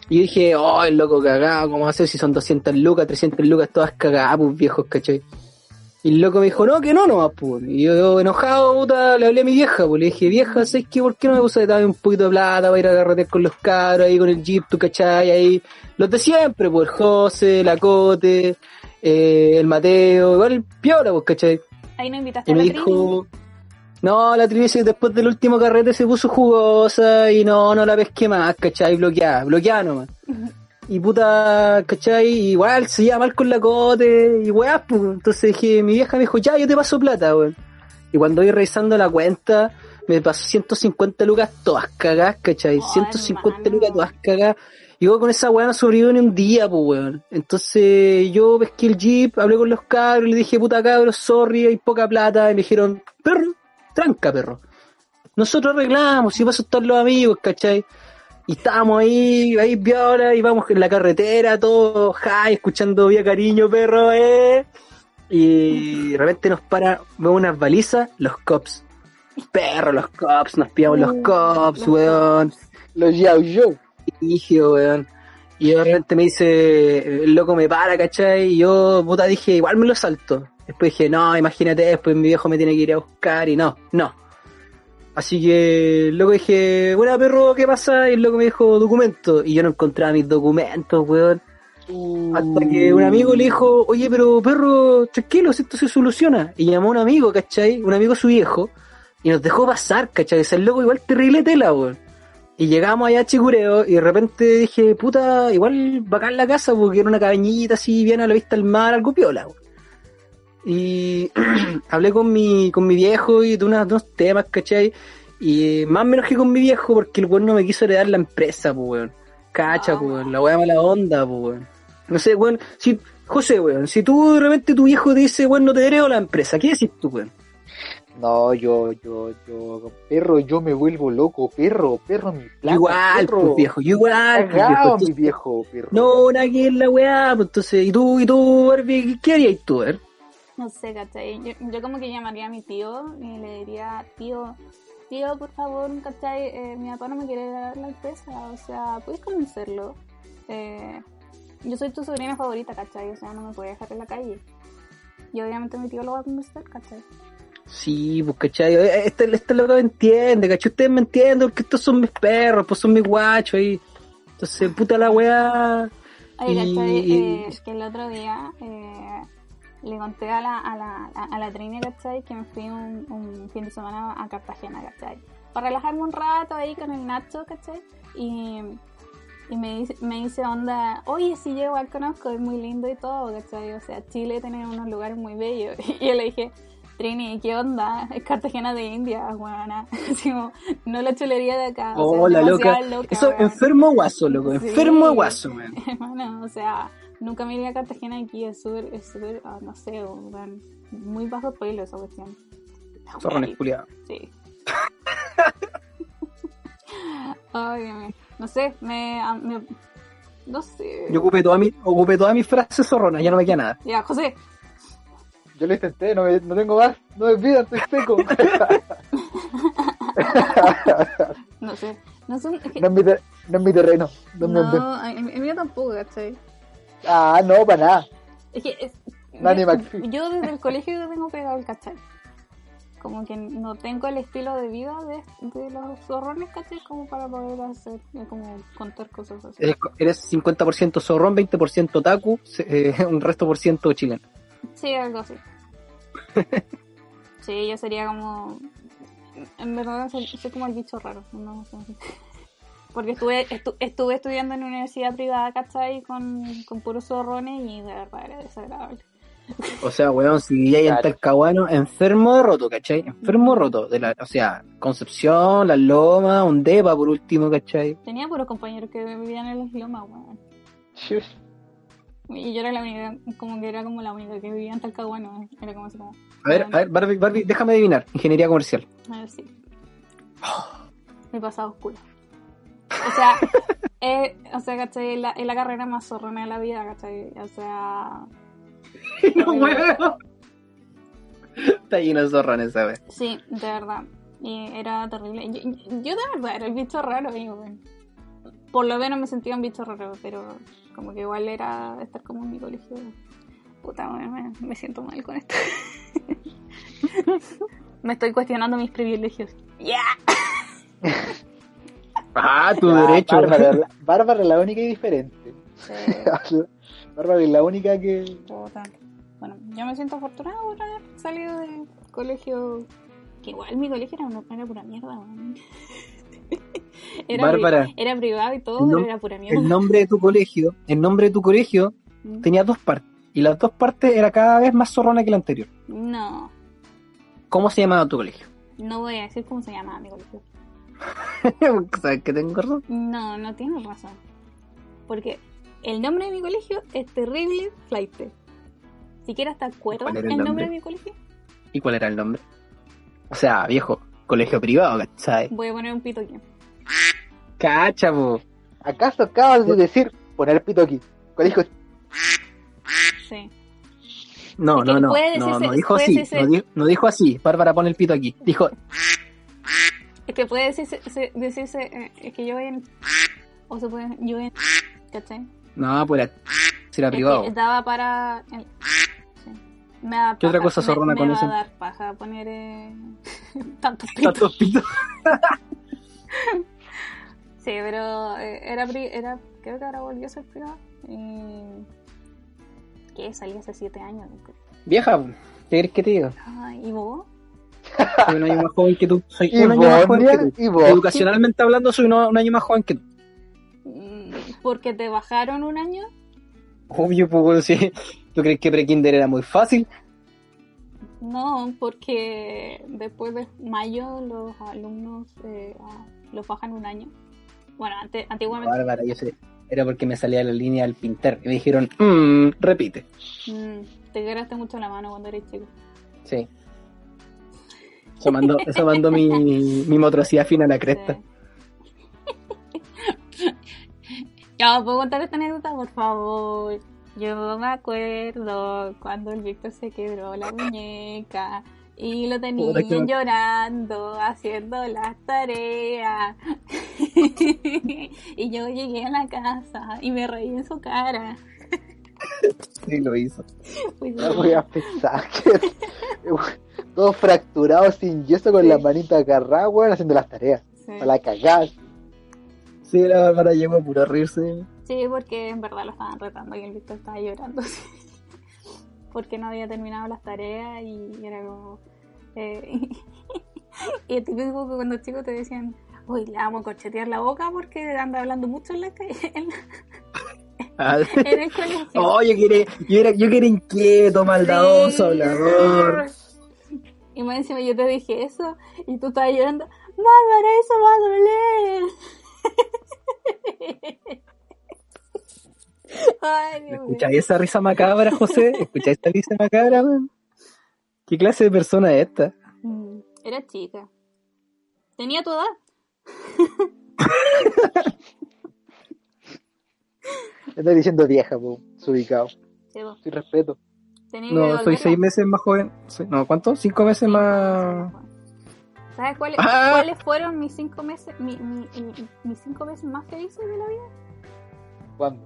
Y dije, oh, el loco cagado, ¿cómo hacer si son 200 lucas, 300 lucas, todas cagadas, pues viejos, ¿cachai? Y el loco me dijo, no, que no nomás, pues. Y yo, enojado, puta, le hablé a mi vieja, pues. Le dije, vieja, ¿sabes qué? ¿Por qué no me puse a un poquito de plata para ir a carretear con los cabros ahí, con el jeep, tu cachai, ahí? Los de siempre, pues, el José, la Cote, eh, el Mateo, igual el Piola, pues, cachai. Ahí no invitaste Y a me la dijo, no, la Trini sí, después del último carrete se puso jugosa y no, no la pesqué más, ¿cachai? Bloqueada, bloqueada nomás. Y puta, ¿cachai? Igual se lleva mal con la cote y weá, pues. Entonces dije, mi vieja me dijo, ya, yo te paso plata, weón. Y cuando voy revisando la cuenta, me pasó 150 lucas todas cagadas, ¿cachai? Oh, 150 hermano. lucas todas cagadas. Y yo con esa weá no sobrevivo ni un día, pues weón. Entonces yo pesqué el jeep, hablé con los cabros, le dije, puta cabros, sorry, hay poca plata. Y me dijeron, perro, tranca, perro. Nosotros arreglamos, si paso estar los amigos, ¿cachai? Y estábamos ahí, ahí viola, íbamos en la carretera, todos high, escuchando vía cariño, perro, eh. Y de repente nos para, vemos unas balizas, los cops. Perro, los cops, nos pillamos los cops, weón. Los Yao Yo. Dije, weón. Y de repente me dice, el loco me para, ¿cachai? Y yo, puta, dije, igual me lo salto. Después dije, no, imagínate, después mi viejo me tiene que ir a buscar y no, no. Así que luego dije, bueno perro, ¿qué pasa? Y el loco me dijo documento. Y yo no encontraba mis documentos, weón. Hasta que un amigo le dijo, oye, pero perro, tranquilo, esto se soluciona. Y llamó a un amigo, ¿cachai? Un amigo su viejo. Y nos dejó pasar, ¿cachai? Ese loco igual terrible tela, weón. Y llegamos allá a Chicureo y de repente dije, puta, igual bacán la casa porque era una cabañita así, bien a la vista del mar, algo piola, weón. Y hablé con mi, con mi viejo y de unos, dos temas, ¿cachai? Y más o menos que con mi viejo porque el weón no me quiso heredar la empresa, pues, weón. Cacha, pues, weón. La weá mala onda, pues, weón. No sé, weón. Si, José, weón, si tú de repente tu viejo te dice, weón, no te heredo la empresa, ¿qué decís tú, weón? No, yo, yo, yo, perro, yo me vuelvo loco, perro, perro, mi plata, Igual, perro. Pues, viejo, igual, pues, viejo, mi viejo, perro. No, nadie es la weá, pues entonces, ¿y tú, y tú, Barbie, qué harías tú, ver? No sé, ¿cachai? Yo, yo como que llamaría a mi tío y le diría, tío, tío, por favor, ¿cachai? Eh, mi papá no me quiere dar la empresa, o sea, ¿puedes convencerlo? Eh, yo soy tu sobrina favorita, ¿cachai? O sea, no me puede dejar en la calle. Y obviamente mi tío lo va a convencer, ¿cachai? Sí, pues, ¿cachai? Este, este loco me entiende, ¿cachai? Ustedes me entienden porque estos son mis perros, pues son mis guachos ahí. Entonces, puta la weá. Oye, ¿cachai? Eh, que el otro día eh, le conté a la, a la, a la Trini, ¿cachai? Que me fui un, un fin de semana a Cartagena, ¿cachai? Para relajarme un rato ahí con el Nacho, ¿cachai? Y, y me, dice, me dice onda, oye, si yo igual conozco, es muy lindo y todo, ¿cachai? O sea, Chile tiene unos lugares muy bellos. Y yo le dije, Trini, ¿qué onda? Es Cartagena de India, guana. no la chulería de acá. Oh, la loca. Eso, enfermo guaso, loco. Enfermo guaso, man. Hermano, o sea, nunca me iría a Cartagena aquí. Es súper, es súper, ah, no sé, muy bajo pelo esa cuestión. Zorrones culiados. Sí. Ay, no sé, me, me, no sé. Yo ocupé todas mis ocupé toda mi frases zorronas, ya no me queda nada. Ya, José, yo lo intenté, no, no tengo más, no es vida, estoy seco. no sé, no son... Es que... no, es mi no es mi terreno. No, no en, en mío tampoco, ¿cachai? Ah, no, para nada. Es que... Es, yo, yo desde el colegio tengo pegado el cachai. Como que no tengo el estilo de vida de, de los zorrones, ¿cachai? Como para poder hacer, como contar cosas así. Eres, 50% zorrón, 20% taku, eh, un resto por ciento chileno. Sí, algo así. sí, yo sería como. En verdad, soy, como el bicho raro. No, Porque estuve, estuve estudiando en una universidad privada, ¿cachai? Con, con puros zorrones y de verdad era desagradable. O sea, weón, si ya hay en Talcahuano, enfermo de roto, ¿cachai? Enfermo de roto. De la, o sea, Concepción, Las Lomas, un Depa por último, ¿cachai? Tenía puros compañeros que vivían en Las Lomas, weón. Y yo era la única, como que era como la única que vivía en Talcahuano. Era como así como. A ver, a ver, Barbie, Barbie, déjame adivinar. Ingeniería comercial. A ver, sí. Mi pasado oscuro. O sea, eh, o sea, ¿cachai? Es la, carrera más zorrona de la vida, ¿cachai? O sea. no puedo. Está lleno de zorrones, ¿sabes? Sí, de verdad. Y era terrible. Yo, yo, de verdad era el bicho raro, digo, Por lo menos me sentía un bicho raro, pero como que igual era estar como en mi colegio. Puta, me, me siento mal con esto. me estoy cuestionando mis privilegios. ¡Ya! Ah, tu derecho. Bárbara, es la única y diferente. Bárbara es la única que. Puta. Bueno, yo me siento afortunada por haber salido del colegio. Que igual mi colegio era, una, era pura mierda, era, Bárbara, era privado y todo, pero era pura mierda. El nombre de tu colegio, el nombre de tu colegio mm. tenía dos partes. Y las dos partes era cada vez más zorrona que la anterior. No. ¿Cómo se llamaba tu colegio? No voy a decir cómo se llamaba mi colegio. ¿Sabes que tengo razón? No, no tienes razón. Porque el nombre de mi colegio es Terrible Flight. ¿Siquiera te acuerdas el, el nombre? de mi colegio? ¿Y cuál era el nombre? O sea, viejo, colegio privado, ¿sabes? Voy a poner un pito aquí. Cacha, ¿Acaso acabas de decir poner pito aquí? Colegio. Sí. No, no, no, no, no dijo así, no, dijo, así, Bárbara pone el pito aquí, dijo... Es que puede decirse, decirse eh, es que yo en... O se puede, yo en... ¿Cachai? No, pues era, era privado. Estaba para... El, sí. ¿Qué otra cosa zorrona me, con me eso? va a dar paja poner eh, tantos pitos. Tantos pitos. Sí, pero eh, era, era, creo que ahora volvió a ser privado. Y... ¿Qué? Salí hace siete años. Vieja, ¿qué querés que te diga? Ay, ¿Y vos? Soy un año más joven que tú. Soy ¿Y un año más joven que tú. ¿Y vos? Educacionalmente hablando, soy uno- un año más joven que tú. Mm, ¿Porque te bajaron un año? Obvio, pues, bueno, sí. ¿Tú crees que pre-kinder era muy fácil? No, porque después de mayo los alumnos eh, ah, los bajan un año. Bueno, ante- antiguamente. Bárbara, yo sé. Era porque me salía la línea del pinter. Y me dijeron, mmm, repite. mm, te quebraste mucho la mano cuando eres chico. Sí. Eso mandó, eso mandó mi, mi motricidad fina a la cresta. Sí. ya, ¿puedo contar esta anécdota, por favor? Yo me acuerdo cuando el Víctor se quebró la muñeca y lo tenían bacán. llorando, haciendo las tareas. y yo llegué a la casa y me reí en su cara. Sí, lo hizo. No voy a pensar que todos fracturados sin yeso con Sí. las manitas agarradas, weón, haciendo las tareas. sí. Para la cagada. Sí, la Bárbara llegó a puro reírse. Sí, porque en verdad lo estaban retando y el Víctor estaba llorando. porque no había terminado las tareas y era como. eh, y es típico que cuando chicos te decían, uy, le vamos a corchetear la boca porque anda hablando mucho en la calle, en, Ah, en el colegio. Oh, yo quiero, yo era, yo era inquieto, maldadoso, Sí. hablador. Y más encima yo te dije eso y tú estabas llorando, Bárbara, eso va a doler. Ay, Dios. ¿Escucháis esa risa macabra, José? ¿Escucháis esta risa macabra, man? ¿Qué clase de persona es esta? Mm, Era chica. Tenía tu edad. Estoy diciendo vieja, po, ubicado. Sí. Sin respeto. No, soy seis meses más joven. Soy- no, ¿cuánto? ¿Cinco meses más? ¿Sabes cuáles, Ah. cuáles fueron mis cinco meses, mi- mi- mi- mis cinco meses más felices de la vida? ¿Cuándo?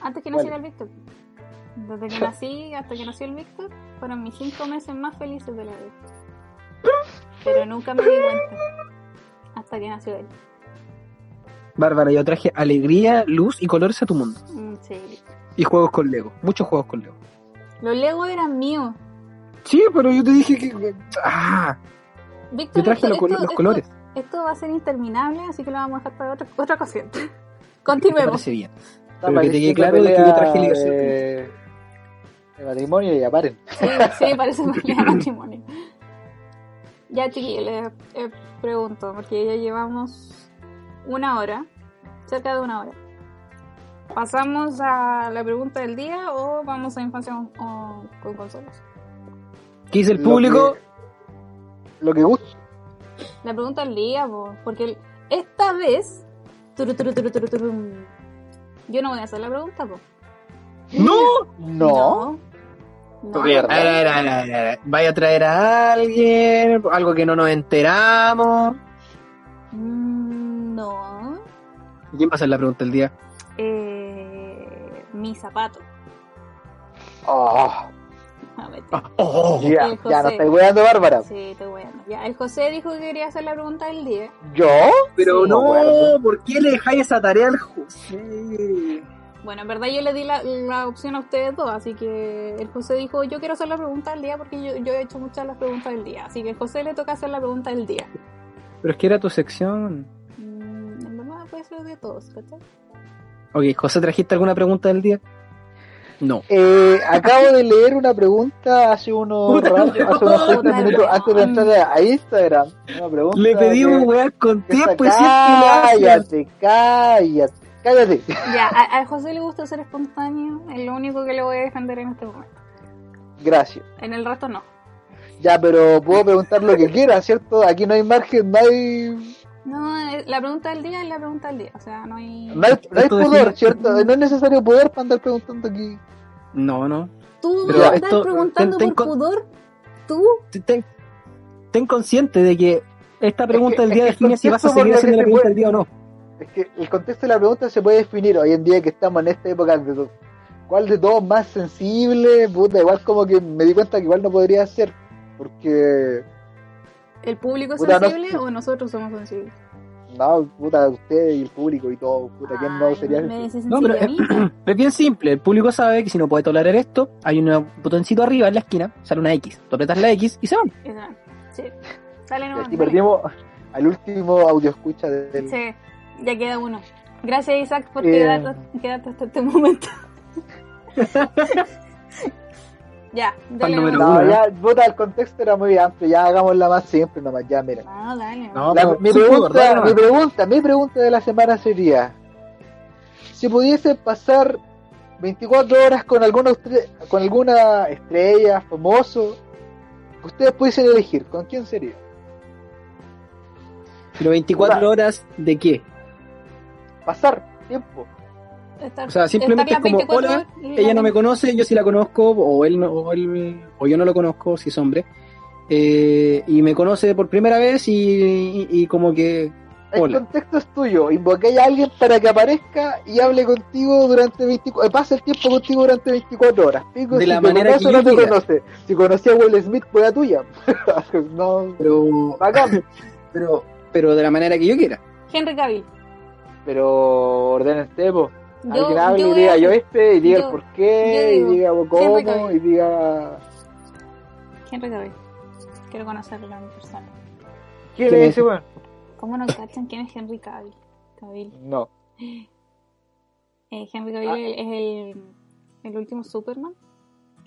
Antes que naciera el Víctor. Desde que nací hasta que nació el Víctor, fueron mis cinco meses más felices de la vida. Pero nunca me di cuenta. Hasta que nació él. Bárbara, yo traje alegría, luz y colores a tu mundo. Mm, sí. Y juegos con Lego. Muchos juegos con Lego. Los Legos eran míos. Sí, pero yo te dije que... Ah, Víctor, yo traje esto- los, esto- esto- colores. Esto va a ser interminable, así que lo vamos a dejar para otra, otra ocasión. Me Continuemos. parece bien. Está Pero que te quede claro de que yo traje ligación. de, de matrimonio y ya paren. Sí, sí, parece pelea de matrimonio. Ya, chiquillos, les eh, pregunto, porque ya llevamos una hora, cerca de una hora. ¿Pasamos a la pregunta del día o vamos a infancia con, con, con consolas? ¿Qué dice el Lo público? que- Lo que gusta. La pregunta del día, po, porque esta vez... turu, turu, turu, turu, turum, yo no voy a hacer la pregunta, po. ¡No! No. No. Mierda. A ver, a ver, a ver, a ver. Vaya a traer a alguien, algo que no nos enteramos. Mm, No. ¿Quién va a hacer la pregunta del día? Eh, mi zapato. Oh, A ver, Oh, ya, El ya no José. estoy weando, Bárbara. Sí, te voy a... Ya, el José dijo que quería hacer la pregunta del día. ¿Yo? pero Sí. no. ¿por qué le dejáis esa tarea al José? Bueno, en verdad yo le di la, la opción a ustedes dos, así que el José dijo, yo quiero hacer la pregunta del día porque yo, yo he hecho muchas las preguntas del día. Así que al José le toca hacer la pregunta del día. Pero es que era tu sección. Puede ser de todos, ¿cachai? Ok, José, ¿trajiste alguna pregunta del día? No. Eh, acabo de leer una pregunta hace unos, ratos- hace unos 30 puta, minutos antes de entrar a Instagram. Una pregunta Le pedimos weas con tiempo y. Cállate, cállate, cállate. Ya, a- al José le gusta ser espontáneo, es lo único que le voy a defender en este momento. Gracias. En el resto no. Ya, pero puedo preguntar lo que quiera, ¿cierto? Aquí no hay margen, no hay, No, eh, la pregunta del día es la pregunta del día, o sea, no hay... no hay, no hay define- ¿cierto? No es necesario poder para andar preguntando aquí. No, no. Tú Pero vas a estar esto- preguntando ten- ten por con- pudor, tú... Ten, ten consciente de que esta pregunta que- del día define si vas a seguir haciendo la se pregunta puede- del día o no. Es que el contexto de la pregunta se puede definir hoy en día que estamos en esta época de, ¿cuál de todos más sensible? Puta, igual como que me di cuenta que igual no podría ser, porque... ¿El público es sensible o nosotros somos sensibles? No, puta, usted y el público y todo, puta, ¿quién no sería? No, pero es, bien simple, el público sabe que si no puede tolerar esto, hay un botoncito arriba en la esquina, sale una X, tú apretas la X y se van. Sí, sale nomás. Y perdimos al último audio escucha del... Sí, ya queda uno. Gracias Isaac por quedarte, hasta este momento. ya, dale. No, ya, puta, el contexto era muy amplio, ya hagámosla más simple nomás, ya, mira. No, dale. mi, pregunta, mi, pregunta, mi pregunta de la semana sería, si pudiese pasar 24 horas con alguna, con alguna estrella, famoso, ustedes pudiesen elegir, ¿con quién sería? ¿Pero 24 horas de qué? Pasar tiempo. O sea, simplemente es como, hola, ella no me conoce, yo sí la conozco, o él, no, o, él o yo no lo conozco, si es hombre, eh, y me conoce por primera vez y, como que... El contexto es tuyo, invoqué a alguien para que aparezca y hable contigo durante 24 eh, pase el tiempo contigo durante 24 horas. de si la manera que no te conoce. Si conocí a Will Smith, fue a tuya. no, pero, pero pero de la manera que yo quiera. Henry Cavill. Pero ordena tempo. Alguien hable y diga yo este, y diga el por qué, y diga cómo, y diga... Henry Cavill. Quiero conocerlo en persona. ¿Quién es ese weón? ¿Cómo no cachan quién es Henry Cavill? Cavill. No. Eh, Henry Cavill ah. es el, el último Superman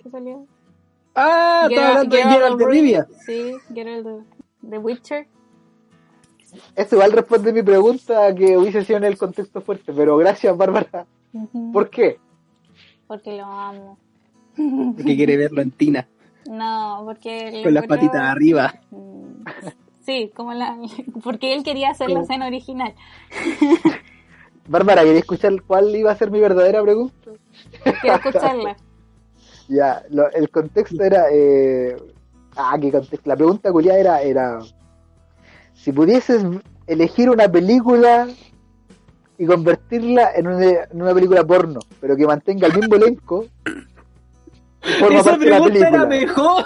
que salió. Ah, está hablando de Geralt de Rivia. Sí, Geralt de, de Witcher. Eso igual responde mi pregunta que hubiese sido en el contexto fuerte, pero gracias, Bárbara. ¿Por qué? Porque lo amo. Porque quiere verlo en Tina. No, porque... Con las patitas arriba. Sí, como la... Porque él quería hacer la escena original. Bárbara, ¿quería escuchar cuál iba a ser mi verdadera pregunta? Quiero escucharla. ya, el contexto era... Eh... Ah, qué contexto. La pregunta, Julia, era... era si pudieses elegir una película y convertirla en una, película porno, pero que mantenga el mismo elenco. Esa pregunta era mejor.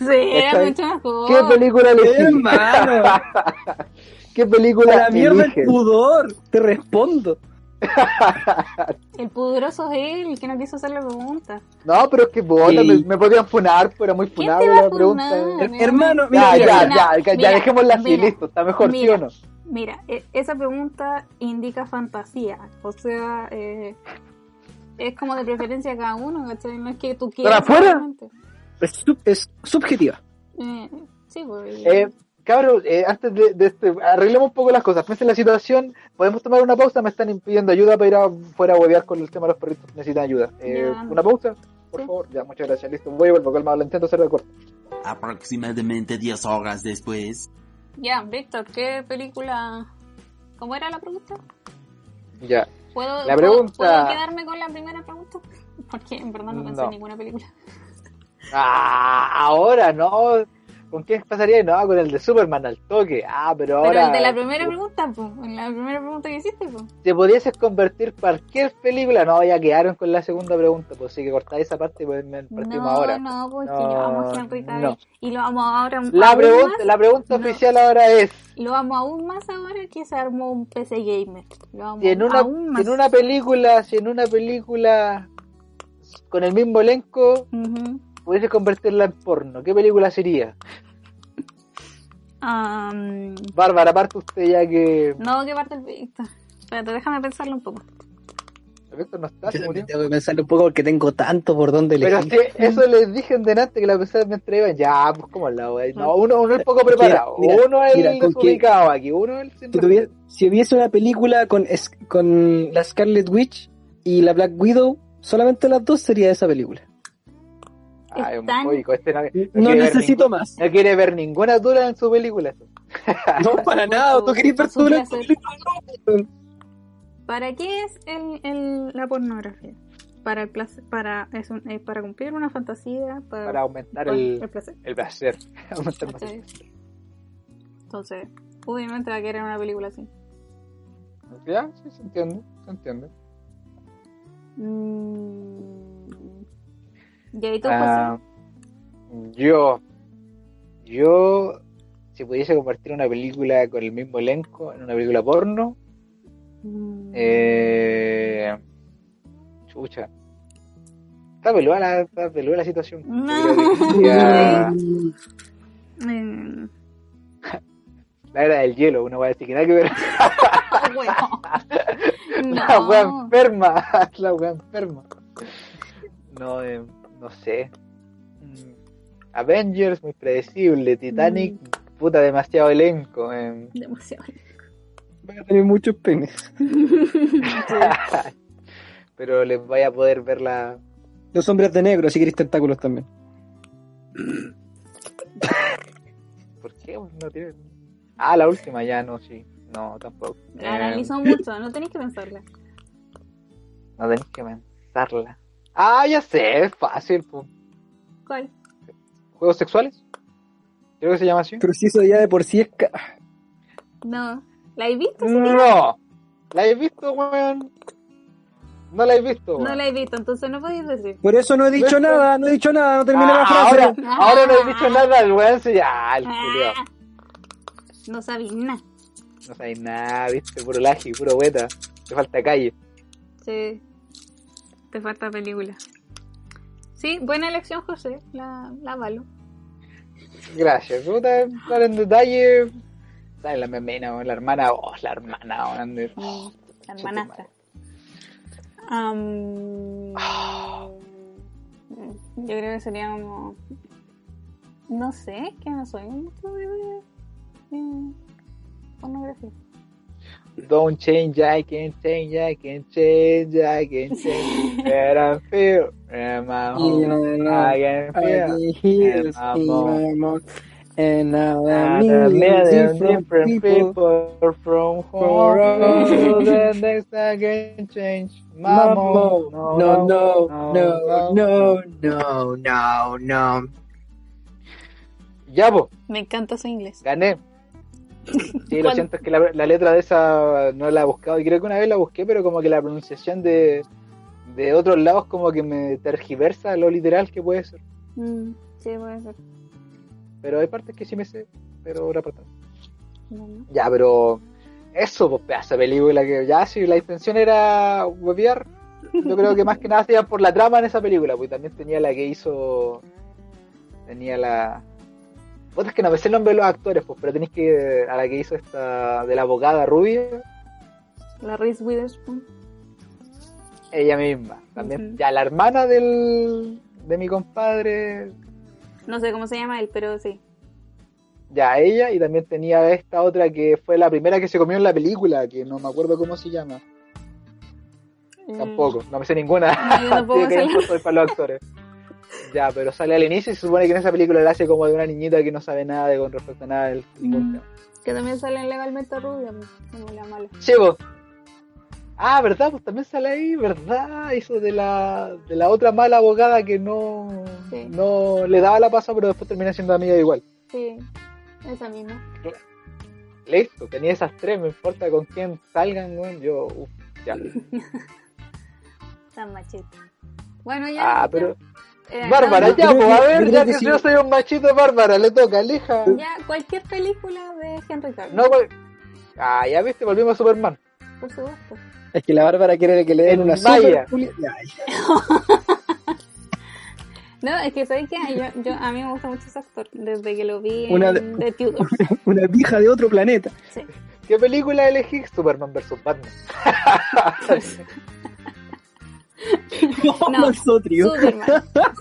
Sí, era mucho mejor. ¿Qué película elegís? ¿Qué película La mierda el pudor, te respondo. el pudoroso es él, el que no quiso hacer la pregunta. No, pero es que me, me, podían funar, pero muy funable la pregunta. Hermano, mira, ya, ya, ya, ya, dejémosla así, listo, está mejor, ¿sí o no? Mira, e, esa pregunta indica fantasía, o sea, eh, es como de preferencia cada uno, ¿cachai? No es que tú quieras. ¿Para afuera? Es, es subjetiva. Eh, sí, pues. Eh, Cabros, eh, antes de, este, arreglemos un poco las cosas. Piensen la situación, podemos tomar una pausa, me están pidiendo ayuda para ir afuera a huevear con el tema de los perritos, necesitan ayuda. Eh, ¿Una pausa? Por favor, ya, muchas gracias, listo. Voy a volver, calmado, lo intento hacer de acuerdo. Aproximadamente 10 horas después. Ya, Víctor, ¿qué película? ¿Cómo era la pregunta? Ya. ¿Puedo, la pregunta... ¿puedo, quedarme con la primera pregunta? Porque en verdad no pensé en ninguna película. Ah, ahora no. ¿Con quién pasaría? No, con el de Superman al toque. Ah, pero ahora. Pero el de la primera pregunta, pues. En la primera pregunta que hiciste, pues. Te pudieses convertir cualquier película. No, ya quedaron con la segunda pregunta, pues sí que cortáis esa parte y pues partimos no, ahora. No, pues no, yo amo a Henry Cavill. Y lo vamos ahora. La pregunta, la pregunta oficial ahora es. Lo amo aún más ahora que se armó un PC gamer. Lo amo si en una, aún más. en una película, si en una película con el mismo elenco. Pudiese convertirla en porno, ¿qué película sería? Bárbara, parte usted ya que. No, que parte el Víctor. Espérate, déjame pensarlo un poco. El Víctor no está, Tengo que pensarlo un poco porque tengo tanto por donde le Pero es que eso les dije en delante que la persona me entrega. Ya, pues como la wea. No, uno, uno es poco preparado. uno es el ubicado aquí. Uno es el si, si hubiese una película con, con la Scarlet Witch y la Black Widow, solamente las dos sería esa película. Este no, necesito más. No quiere ver ninguna dura en su película. no, para nada. ¿Tú querías ver dura en su película? ¿Para qué es el, el, la pornografía? Para el placer, para, es un, eh, para cumplir una fantasía, para, para aumentar el, el, placer. El placer. Entonces, obviamente va a querer una película así. Ya, sí, se entiende, se entiende. Mm ¿Y tú, Ah, yo, yo, si pudiese compartir una película con el mismo elenco, en una película porno, Mm. eh, chucha. Está peluda la, está peluda la situación. No. la era del hielo, una wea así que nada que ver. La wea enferma, la wea enferma. No, eh, no sé. Mm, Avengers, muy predecible. Titanic, Mm. puta, demasiado elenco. eh. Demasiado. Van a tener muchos penes. Pero les vaya a poder ver la. Los hombres de negro, si queréis tentáculos también. ¿Por qué? No. Ah, la última ya, no, sí. No, tampoco. Eh, Analizó mucho, no tenéis que pensarla. no tenés que pensarla. Ah, ya sé, es fácil. po. ¿Cuál? ¿Juegos sexuales? Creo que se llama así. Pero si eso ya de por sí es... ca- No. ¿La has visto? No. ¿La has visto, weón? No la has visto, No la he visto, entonces no podéis decir. Por eso no he dicho ¿Ves? nada, no he dicho nada, no terminé Ah, la frase. ahora, ahora no he dicho nada, el weón se ya, el culiao. No sabéis nada. No sabes nada, viste, puro laji, puro hueta. Te falta calle. Sí. Te falta película. Sí, buena elección, José. La, la valo. Gracias. Puta, entrar en detalle. ¿Sabes? La memena, la hermana, oh, la hermana, de- Mm, La hermanastra. Am, yo creo que sería como. No sé, que no soy mucho de ver, eh, pornografía. Don't change, I can't change, I can't change, I can't change. But I feel in my home. I can feel. And now And I'm a million different different people. people from For home. The next I can change. Mamo, Mamo, no, no, no, no, no, no, no. Ya, po, Me encanta su inglés. gané. Sí, lo siento, es que la, la letra de esa no la he buscado. Y creo que una vez la busqué, pero como que la pronunciación de, de otros lados como que me tergiversa lo literal que puede ser. Mm, sí, puede ser. Pero hay partes que sí me sé, pero otra parte no. Bueno. Ya, pero eso, pues pedazo película que ya si la intención era huevear, yo creo que más que nada sea por la trama en esa película, pues también tenía la que hizo, tenía la... Otra es que no me sé el nombre de los actores, pues, pero tenéis que a la que hizo esta de la abogada rubia, La Reese Witherspoon. ella misma, también, ya la hermana del, de mi compadre, No sé cómo se llama él, pero sí. ya ella, y también tenía esta otra que fue la primera que se comió en la película, que no me acuerdo cómo se llama. Mm, Tampoco, no me sé ninguna. No, yo que soy para los actores. Ya, pero sale al inicio y se supone que en esa película la hace como de una niñita que no sabe nada de con respecto a nada del ningún Mm. tema. Que también salen legalmente rubia, como la mala. Chevo. Ah, ¿verdad? Pues también sale ahí, ¿verdad? Eso de la, de la otra mala abogada que no, Sí. no le daba la pasa, pero después termina siendo amiga igual. Sí, esa misma. Listo, tenía esas tres, me importa con quién salgan, weón. Yo, uff, ya. Tan machista. Bueno, ya. Ah, pero. Eh, Bárbara, no, ya, pues, a ver, ya que que sí. yo soy un machito, Bárbara, le toca, elija. Ya, cualquier película de Henry Cavill. No, pues. Ah, ya viste, volvimos a Superman. Por supuesto. Es que la Bárbara quiere que le den En una Maya. super No, es que sabes que yo, yo, a mí me gusta mucho ese actor. Desde que lo vi en Una The Tudors. Una vieja de otro planeta. Sí. ¿Qué película elegí? Superman vs. Batman. No, Sotrio. Superman.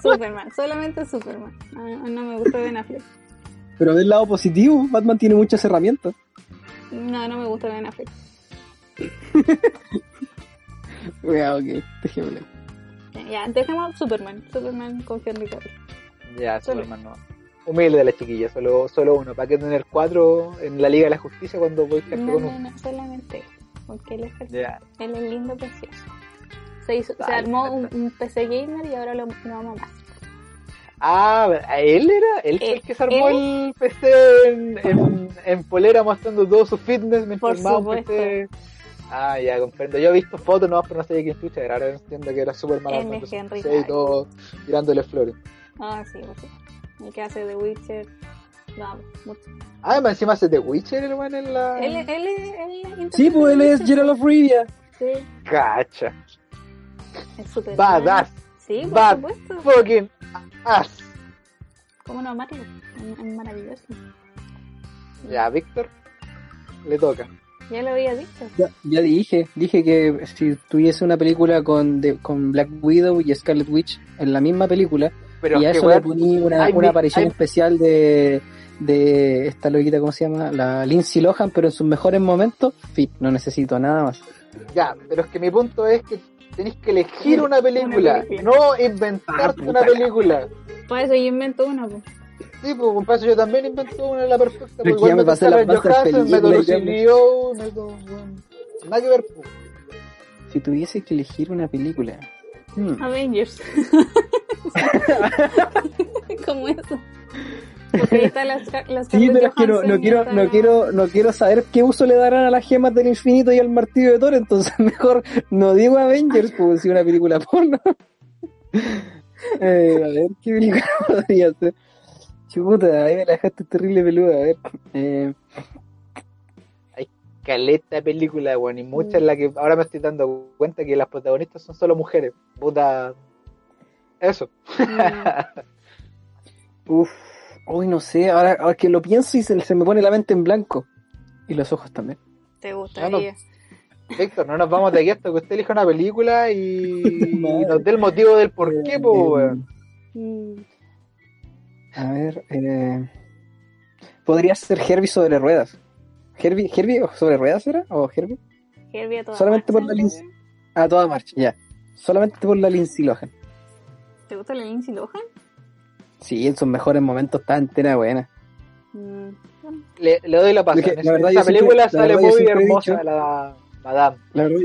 Superman. Solamente Superman. No, no me gusta Ben Affleck. Pero del lado positivo, Batman tiene muchas herramientas. No, no me gusta Ben Affleck. Wea, ok, dejémosle. Ya, dejemos Superman. Superman con Henry Cavill. Ya, Solo. Superman no. Humilde la chiquilla, solo, solo uno. ¿Para qué tener cuatro en la Liga de la Justicia cuando voy a No, con no, uno? no, solamente él. Porque él es perfecto. Ya. Él es lindo, precioso. Se, hizo, se armó un, PC gamer y ahora lo, lo amo más. Ah, ¿él era? ¿Él fue Eh, el que se armó él- el PC en, en, en polera mostrando todo su fitness mientras Por armaba un. PC? Ah, ya comprendo. Yo he visto fotos no, pero no sabía quién era. Ahora entiendo que era súper malo. Y todo tirándole flores. Ah, sí, pues sí. El que hace The Witcher. No, mucho. Ah, además encima hace The Witcher el weón en la. Él, él, él, él Sí, pues él es Gerald of Rivia. Sí. Cacha. Súper. Badass. Sí, por Bad supuesto. fucking ass. ¿Cómo no amarlo? Es maravilloso. Ya, Víctor. Le toca. Ya lo había dicho. Ya, ya dije, dije que si tuviese una película con, de- con Black Widow y Scarlet Witch en la misma película, Pero y a eso le ponía una, una aparición especial de, de esta loquita, ¿cómo se llama? La Lindsay Lohan, pero en sus mejores momentos, fin, no necesito nada más. Ya, pero es que mi punto es que tenéis que elegir una película, película. no inventarte Ah, una película. Por eso yo invento una, pues. Sí, pues con paso yo también invento una la perfecta. Pero Pues que ya igual me pasé pastas Johansson, Liu, meto... bueno, Nada que ver, pues. Si tuviese que elegir una película. hmm, Avengers. Como eso. Porque ahí está las, las Sí, pero es que no, no quiero, está no la- quiero, no quiero saber qué uso le darán a las gemas del infinito y al martillo de Thor, entonces mejor no digo Avengers, pues si una película porno. Eh, a ver, ¿qué película podría ser? Chuta, ahí me la dejaste terrible peluda, a ver. Eh, Caleta de película, weón, y muchas en la que ahora me estoy dando cuenta que las protagonistas son solo mujeres. Puta... Eso. Mm, uf, hoy no sé, ahora, ahora que lo pienso y se, se me pone la mente en blanco. Y los ojos también. Te gustaría. Víctor, no nos vamos de aquí hasta que usted elija una película y nos dé el motivo del por qué, pues, Eh, weón. A ver, eh, podría ser Herbie sobre ruedas. ¿Herbie, Herbie sobre ruedas era? ¿O Herbie? Herbie a toda Solamente por marcha, la entonces. Lindsay. A toda marcha, ya. Solamente por la Lindsay Lohan. ¿Te gusta la Lindsay Lohan? Sí, en sus mejores momentos está entera buena. Mm, Le, le doy la pasada. Porque, En la verdad, esa yo siempre- película la sale verdad, yo muy siempre he hermosa dicho- la Madame. La verdad,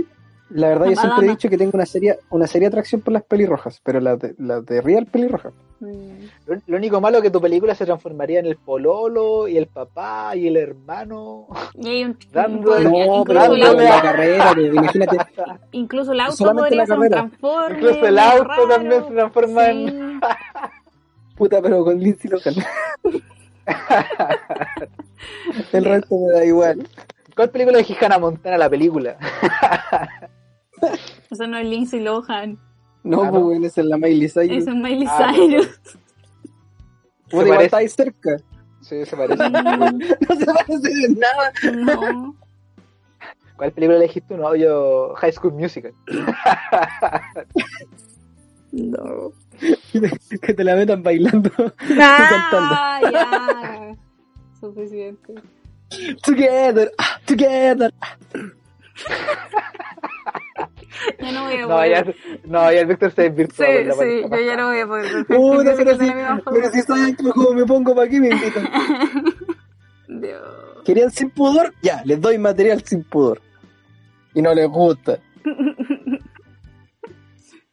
la verdad yo La siempre he dicho que tengo una seria, una seria atracción por las pelirrojas, pero las de, las de real pelirrojas. mm. Lo, lo único malo es que tu película se transformaría en el pololo y el papá y el hermano. Y hay un, Dando- no, pero auto, la carrera, pero imagínate, incluso el auto podría la ser un transforme. Incluso el auto raro. también se transforma en- Sí. puta, pero con Lindsay Lohan. El resto me da igual. ¿Cuál película de Hannah Montana la película? Eso no es Lindsay Lohan. No, Ah, pues ¿no? bueno, esa es la Miley Cyrus. Es un Miley Ah, Cyrus. Puta, igual está ahí cerca. Sí, se parece. No se parece en nada. No. ¿Cuál película elegiste tú? No, yo High School Musical. No. que te la metan bailando. Ah, ya. Suficiente. Together, ah, together. Ya no voy a No, poder. ya, no, ya el Víctor se desvirtuó. Sí, sí, yo ya no voy a poder. Pero si, la misma forma. pero si saben como me pongo para aquí me invitan. Dios. ¿Querían sin pudor? Ya, les doy material sin pudor. Y no les gusta.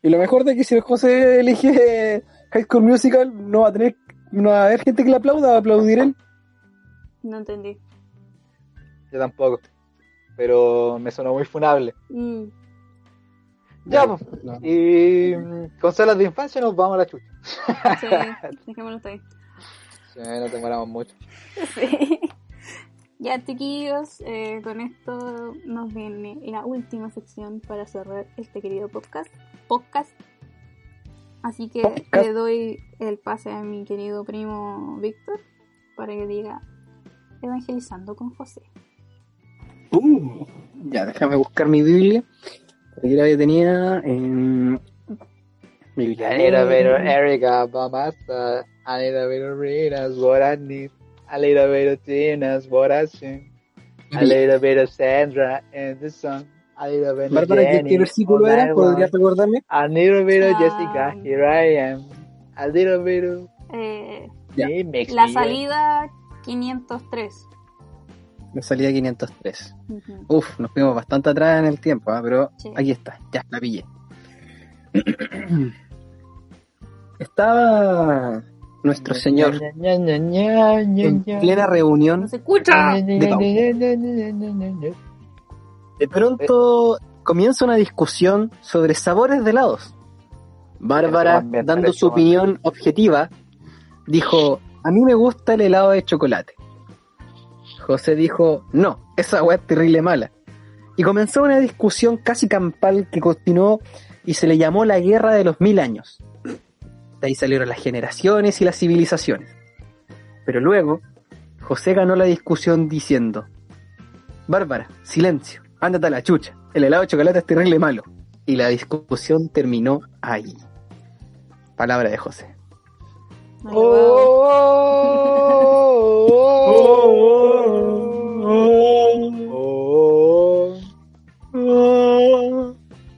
Y lo mejor de que si el José elige High School Musical, no va a tener, no va a haber gente que le aplauda, va a aplaudir él. No entendí. Yo tampoco. Pero me sonó muy funable. Mm. Ya, pues. No. Y mm, con salas de infancia nos vamos a la chucha. Sí, dejémoslo ahí. Sí, no demoramos mucho. Sí. Ya, chiquillos, eh, con esto nos viene la última sección para cerrar este querido podcast. Podcast. Así que Podcast. le doy el pase a mi querido primo Víctor para que diga Evangelizando con José. Uh, ya, déjame buscar mi Biblia. Aquí la que tenía en. Biblia. I need a better Erica Bamasa. I need a better Rinas, what I need. I need a better Tinas, what I sing. I need a better Sandra in the song. A Bárbara, ¿qué, versículo era? ¿Podrías recordarme? I need a better Ah. Jessica, here I am. A better. Eh, Ya. Me makes la me- salida 503. La salida 503. Ujú. Uf, nos fuimos bastante atrás en el tiempo, ¿ah? pero Sí. aquí está, ya, la pillé. Estaba nuestro señor en plena No reunión se escucha. De De pronto comienza una discusión sobre sabores de helados. Bárbara, dando su opinión objetiva, dijo, a mí me gusta el helado de chocolate. José dijo, no, esa weá es terrible mala. Y comenzó una discusión casi campal que continuó y se le llamó la Guerra de los Mil Años. De ahí salieron las generaciones y las civilizaciones. Pero luego, José ganó la discusión diciendo, Bárbara, silencio, ándate a la chucha, el helado de chocolate es terrible malo. Y la discusión terminó ahí. Palabra de José.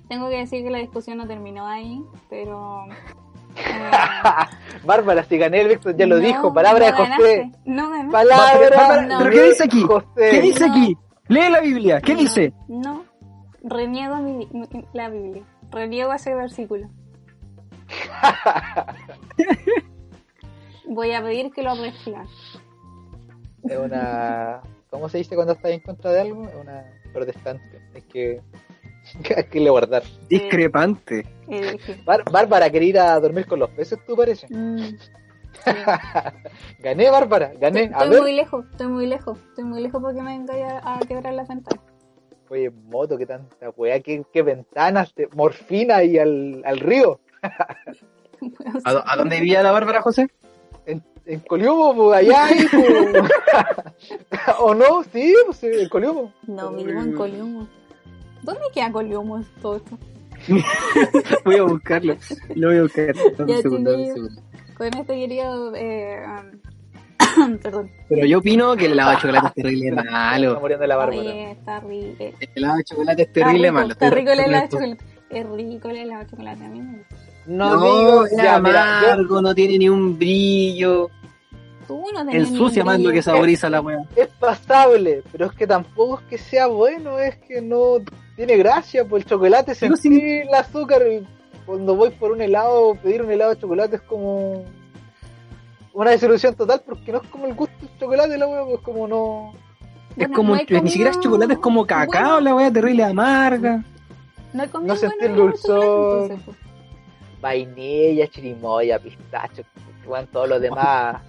Tengo que decir que la discusión no terminó ahí, pero Bárbara, si gané el Víctor ya lo dijo. Palabra de José. No. Palabra. ¿Pero qué dice aquí? ¿Qué dice aquí? Lee la Biblia. ¿Qué dice? No. Reniego mi, la Biblia. Reniego ese versículo. Voy a pedir que lo reescriban. Es una. ¿Cómo se dice cuando estás en contra de algo? Es una protestante. Es que hay que le guardar. Discrepante. Bárbara, quería ir a dormir con los peces, ¿tú parece? Mm, gané, Bárbara, gané. Estoy, muy lejos, estoy muy lejos, estoy muy lejos porque me venga a, a quebrar las ventanas. Oye, moto, qué tanta weá, qué, qué ventanas, de morfina y al, al río. ¿A, dónde vivía la Bárbara, José? En, en Coliumo, pues allá ahí, pues. ¿O no? Sí, pues en Coliumo. No, vivimos en Coliumo. ¿Dónde queda Coliumo todo esto? voy a buscarlo. Lo voy a buscar. Un segundo, un segundo. Con este querido. Eh, perdón. Pero yo opino que el helado de chocolate es terrible malo. Está muriendo la barba. está rico. El helado de chocolate es terrible malo. Está rico el helado de chocolate. Es rico el helado de chocolate a mí me gusta. No, no digo, ya, amargo, no tiene ni un brillo. Tú no Ensucia más lo que saboriza la weá. Es pasable, pero es que tampoco es que sea bueno, es que no tiene gracia, pues el chocolate se el azúcar. Cuando voy por un helado, pedir un helado de chocolate es como una desilusión total porque no es como el gusto del chocolate, la wea, pues como no. Es como, ni siquiera es chocolate, es como cacao, la wea terrible amarga. No, no sentí el dulzor. Pues. Vainilla, chirimoya, pistacho, todos los demás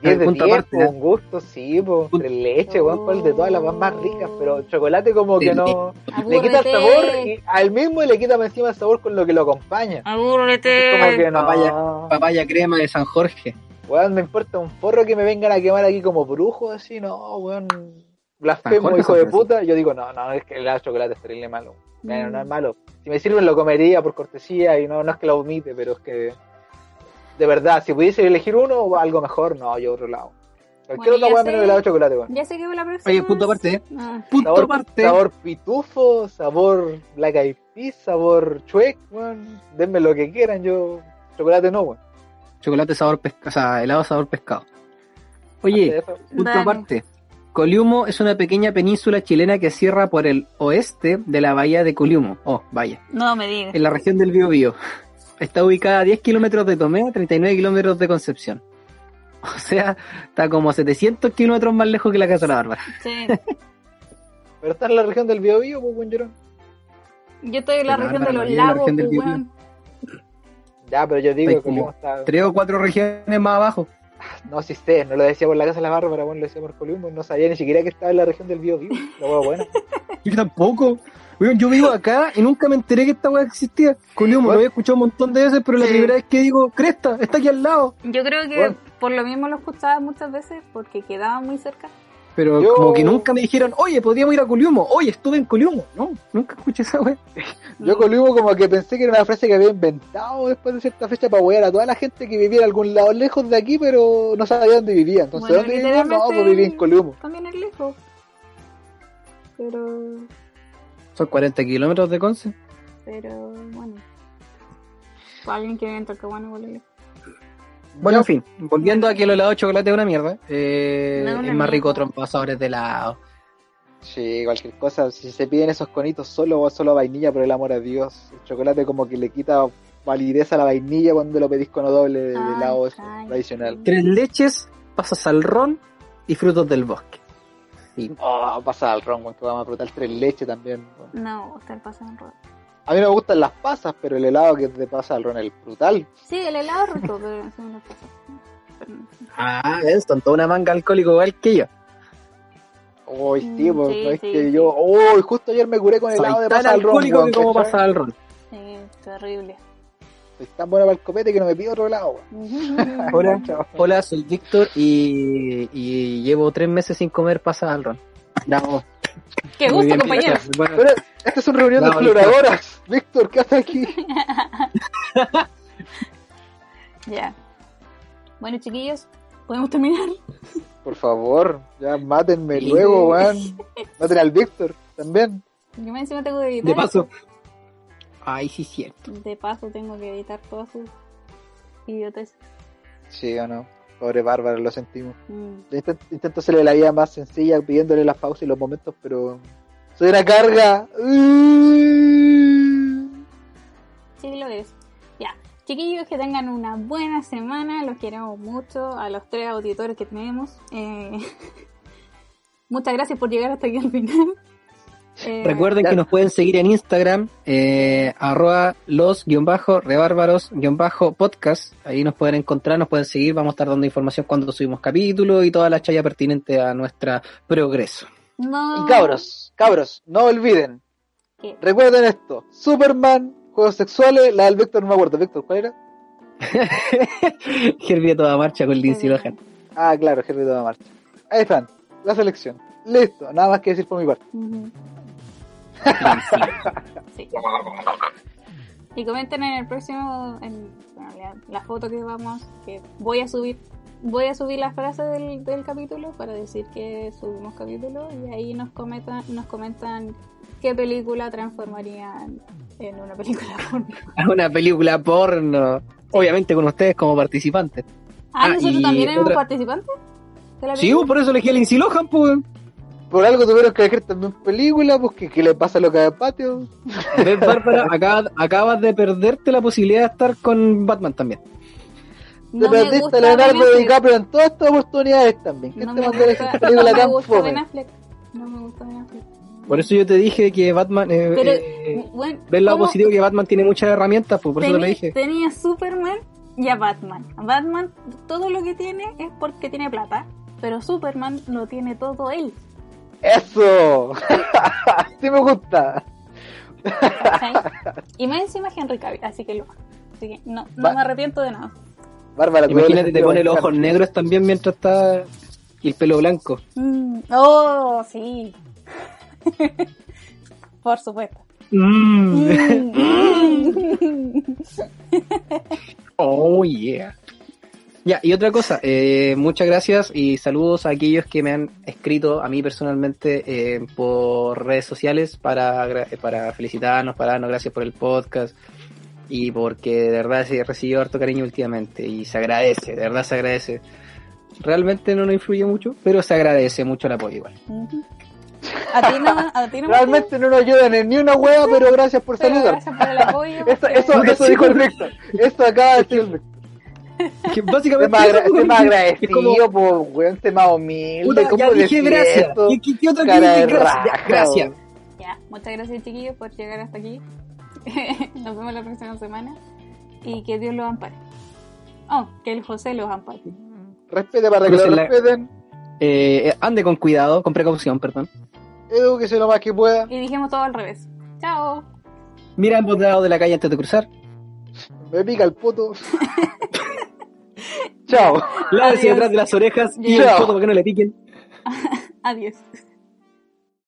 10 de 10, con gusto, sí, pues, leche, weón, cuál de todas las más ricas, pero chocolate como que no... Le quita el sabor y al mismo le quita encima el sabor con lo que lo acompaña. Aburrete. Como que no. Papaya, papaya crema de San Jorge. Weón, me importa un porro que me vengan a quemar aquí como brujo, así, no, weón. Blasfemo, hijo de puta. Yo digo, no, no, es que el chocolate es terrible malo. Bueno, no es malo. Si me sirven lo comería por cortesía y no, no es que lo omite, pero es que de verdad, si pudiese elegir uno o algo mejor, no, yo otro lado. Cualquier otra hueá menos helado de chocolate, bueno. Ya sé que la próxima. Oye, punto aparte, ¿eh? Ah. Punto sabor, aparte. Sabor pitufo, sabor black eyed peas, sabor chuec, weón. Denme lo que quieran, yo. Chocolate no, weón. Chocolate sabor pescado, o sea, helado sabor pescado. Oye, punto aparte. Coliumo es una pequeña península chilena que cierra por el oeste de la bahía de Coliumo. Oh, vaya. No me digas. En la región del Biobío. Está ubicada a 10 kilómetros de Tomé, a 39 kilómetros de Concepción. O sea, está como 700 kilómetros más lejos que la Casa de la Bárbara. Sí. Pero está en la región del Biobío, pues, buen Yo estoy en la, región de los lagos, pues, Ya, pero yo digo que está... Tres o cuatro regiones más abajo. No, si sé, no lo decía por la Casa de la Bárbara, bueno, lo decía por Columbo, no sabía ni siquiera que estaba en la región del Biobío. Lo bueno. Yo tampoco yo vivo acá y nunca me enteré que esta weá existía. Coliumo, lo había escuchado un montón de veces, pero la primera vez que digo, Cresta, está aquí al lado. Yo creo que por lo mismo lo escuchaba muchas veces, porque quedaba muy cerca. Pero como que nunca me dijeron, oye, podríamos ir a Coliumo, oye, estuve en Coliumo. No, nunca escuché esa weá. Yo Coliumo como que pensé que era una frase que había inventado después de cierta fecha para wear a toda la gente que vivía en algún lado lejos de aquí, pero no sabía dónde vivía. Entonces, ¿dónde vivía? No, pues vivía en Coliumo. También es lejos. Pero son 40 kilómetros de Conce. Pero bueno. Para alguien que vive en Talcahuano, igual Bueno, en fin, volviendo a que el helado de chocolate es una mierda. Eh, es más rico otros pasadores de helado. Sí, cualquier cosa. Si se piden esos conitos solo o solo vainilla, por el amor a Dios. El chocolate como que le quita validez a la vainilla cuando lo pedís con doble de helado tradicional. Tres leches, pasas al ron y frutos del bosque. Sí. Oh, pasa al ron, que vamos a frutar tres leche también. No, está el pasa al ron. A mí no me gustan las pasas, pero el helado que te pasa al ron es el brutal. Sí, el helado es rico, pero no las pasas. Ah, ven, son toda una manga alcohólico igual que yo. Uy, mm, tío, pues, es que yo. Uy, justo ayer me curé con el helado de pasa al ron. que como pasa al ron. Sí, terrible. Soy tan bueno para el copete que no me pido otro helado. hola, hola, soy Víctor y, y, llevo tres meses sin comer pasa al ron. Bravo. Qué gusto, compañero. Pero esta es una reunión de exploradoras. Víctor, ¿qué haces aquí? ya. Bueno, chiquillos, ¿podemos terminar? Por favor, ya mátenme luego, weón. Maten al Víctor también. Yo me encima tengo que editar. De paso. Ay, sí, cierto. De paso tengo que editar todas sus idiotes. Sí o no. Pobre Bárbara, lo sentimos. Mm. Intento, hacerle la vida más sencilla pidiéndole las pausas y los momentos, pero. ¡Soy una carga! Sí, lo es. Chiquillos, que tengan una buena semana, los queremos mucho, a los tres auditores que tenemos. Eh, muchas gracias por llegar hasta aquí al final. Eh, Recuerden que nos pueden seguir en Instagram, eh, arroba los-rebárbaros-podcast. Ahí nos pueden encontrar, nos pueden seguir. Vamos a estar dando información cuando subimos capítulos y toda la chaya pertinente a nuestra progreso. Y cabros, cabros, no olviden. Recuerden esto: Superman juegos sexuales, la del Vector no me acuerdo. Vector, ¿cuál era? Herbie toda marcha con Lindsay Lohan. Ah, claro, Herbie toda marcha. Ahí están, la selección. Listo, nada más que decir por mi parte. Sí. Y comenten en el próximo, en la, foto que vamos, que voy a subir, voy a subir la frase del, del capítulo para decir que subimos capítulo y ahí nos comentan, nos comentan qué película transformarían en una película porno. una película porno. Obviamente con ustedes como participantes. Ah, ¿nosotros también éramos participantes? Sí, por eso elegí a Lindsay Lohan, pues. Por algo tuvieron que elegir también película, pues ¿qué, le pasa a lo que de patio? ¿Ves, Bárbara? Acabas, de perderte la posibilidad de estar con Batman también. Te perdiste a Leonardo DiCaprio en todas estas oportunidades también. ¿Qué no te me gusta, película no me gusta Ben Affleck. No me gusta Ben Affleck. Por eso yo te dije que Batman. Eh, Pero, eh, ves lado positivo que Batman tiene muchas herramientas, pues, por eso te lo dije. Tenía Superman y a Batman. Batman, todo lo que tiene es porque tiene plata. Pero Superman lo tiene todo él. ¡Eso! sí me gusta. Y más encima Henry Cavill, así que lo Así que no, no me arrepiento de nada. Bárbara, Imagínate, te pone los ojos negros también mientras está. y el pelo blanco. Mm, oh, sí. Por supuesto. Mm. oh, yeah. Ya, y otra cosa, eh, muchas gracias y saludos a aquellos que me han escrito a mí personalmente eh, por redes sociales para, para felicitarnos, para darnos gracias por el podcast y porque de verdad se recibido harto cariño últimamente y se agradece, de verdad se agradece. Realmente no nos influye mucho, pero se agradece mucho el apoyo igual. A ti no, a ti no Realmente no nos ayudan en ni una hueá, pero gracias por saludar. Gracias por el apoyo. eso, eso, dijo el Víctor. Esto acaba de decir el Víctor. Que básicamente más, más agradecido, como... po, weón, más humilde. Puta, ¿Cómo ya dije gracias. ¿Qué, qué, qué otra cara gracias? gracias. Ya, muchas gracias chiquillos por llegar hasta aquí. Nos vemos la próxima semana. Y que Dios los ampare. Oh, que el José los ampare. Respete para que lo respeten. Eh, ande con cuidado, con precaución, perdón. Edúquese lo más que pueda. Y dijimos todo al revés. Chao. Mira ambos lados de la calle antes de cruzar. Me pica el puto. Chao. Lávese detrás de las orejas y el puto para que no le piquen. Adiós.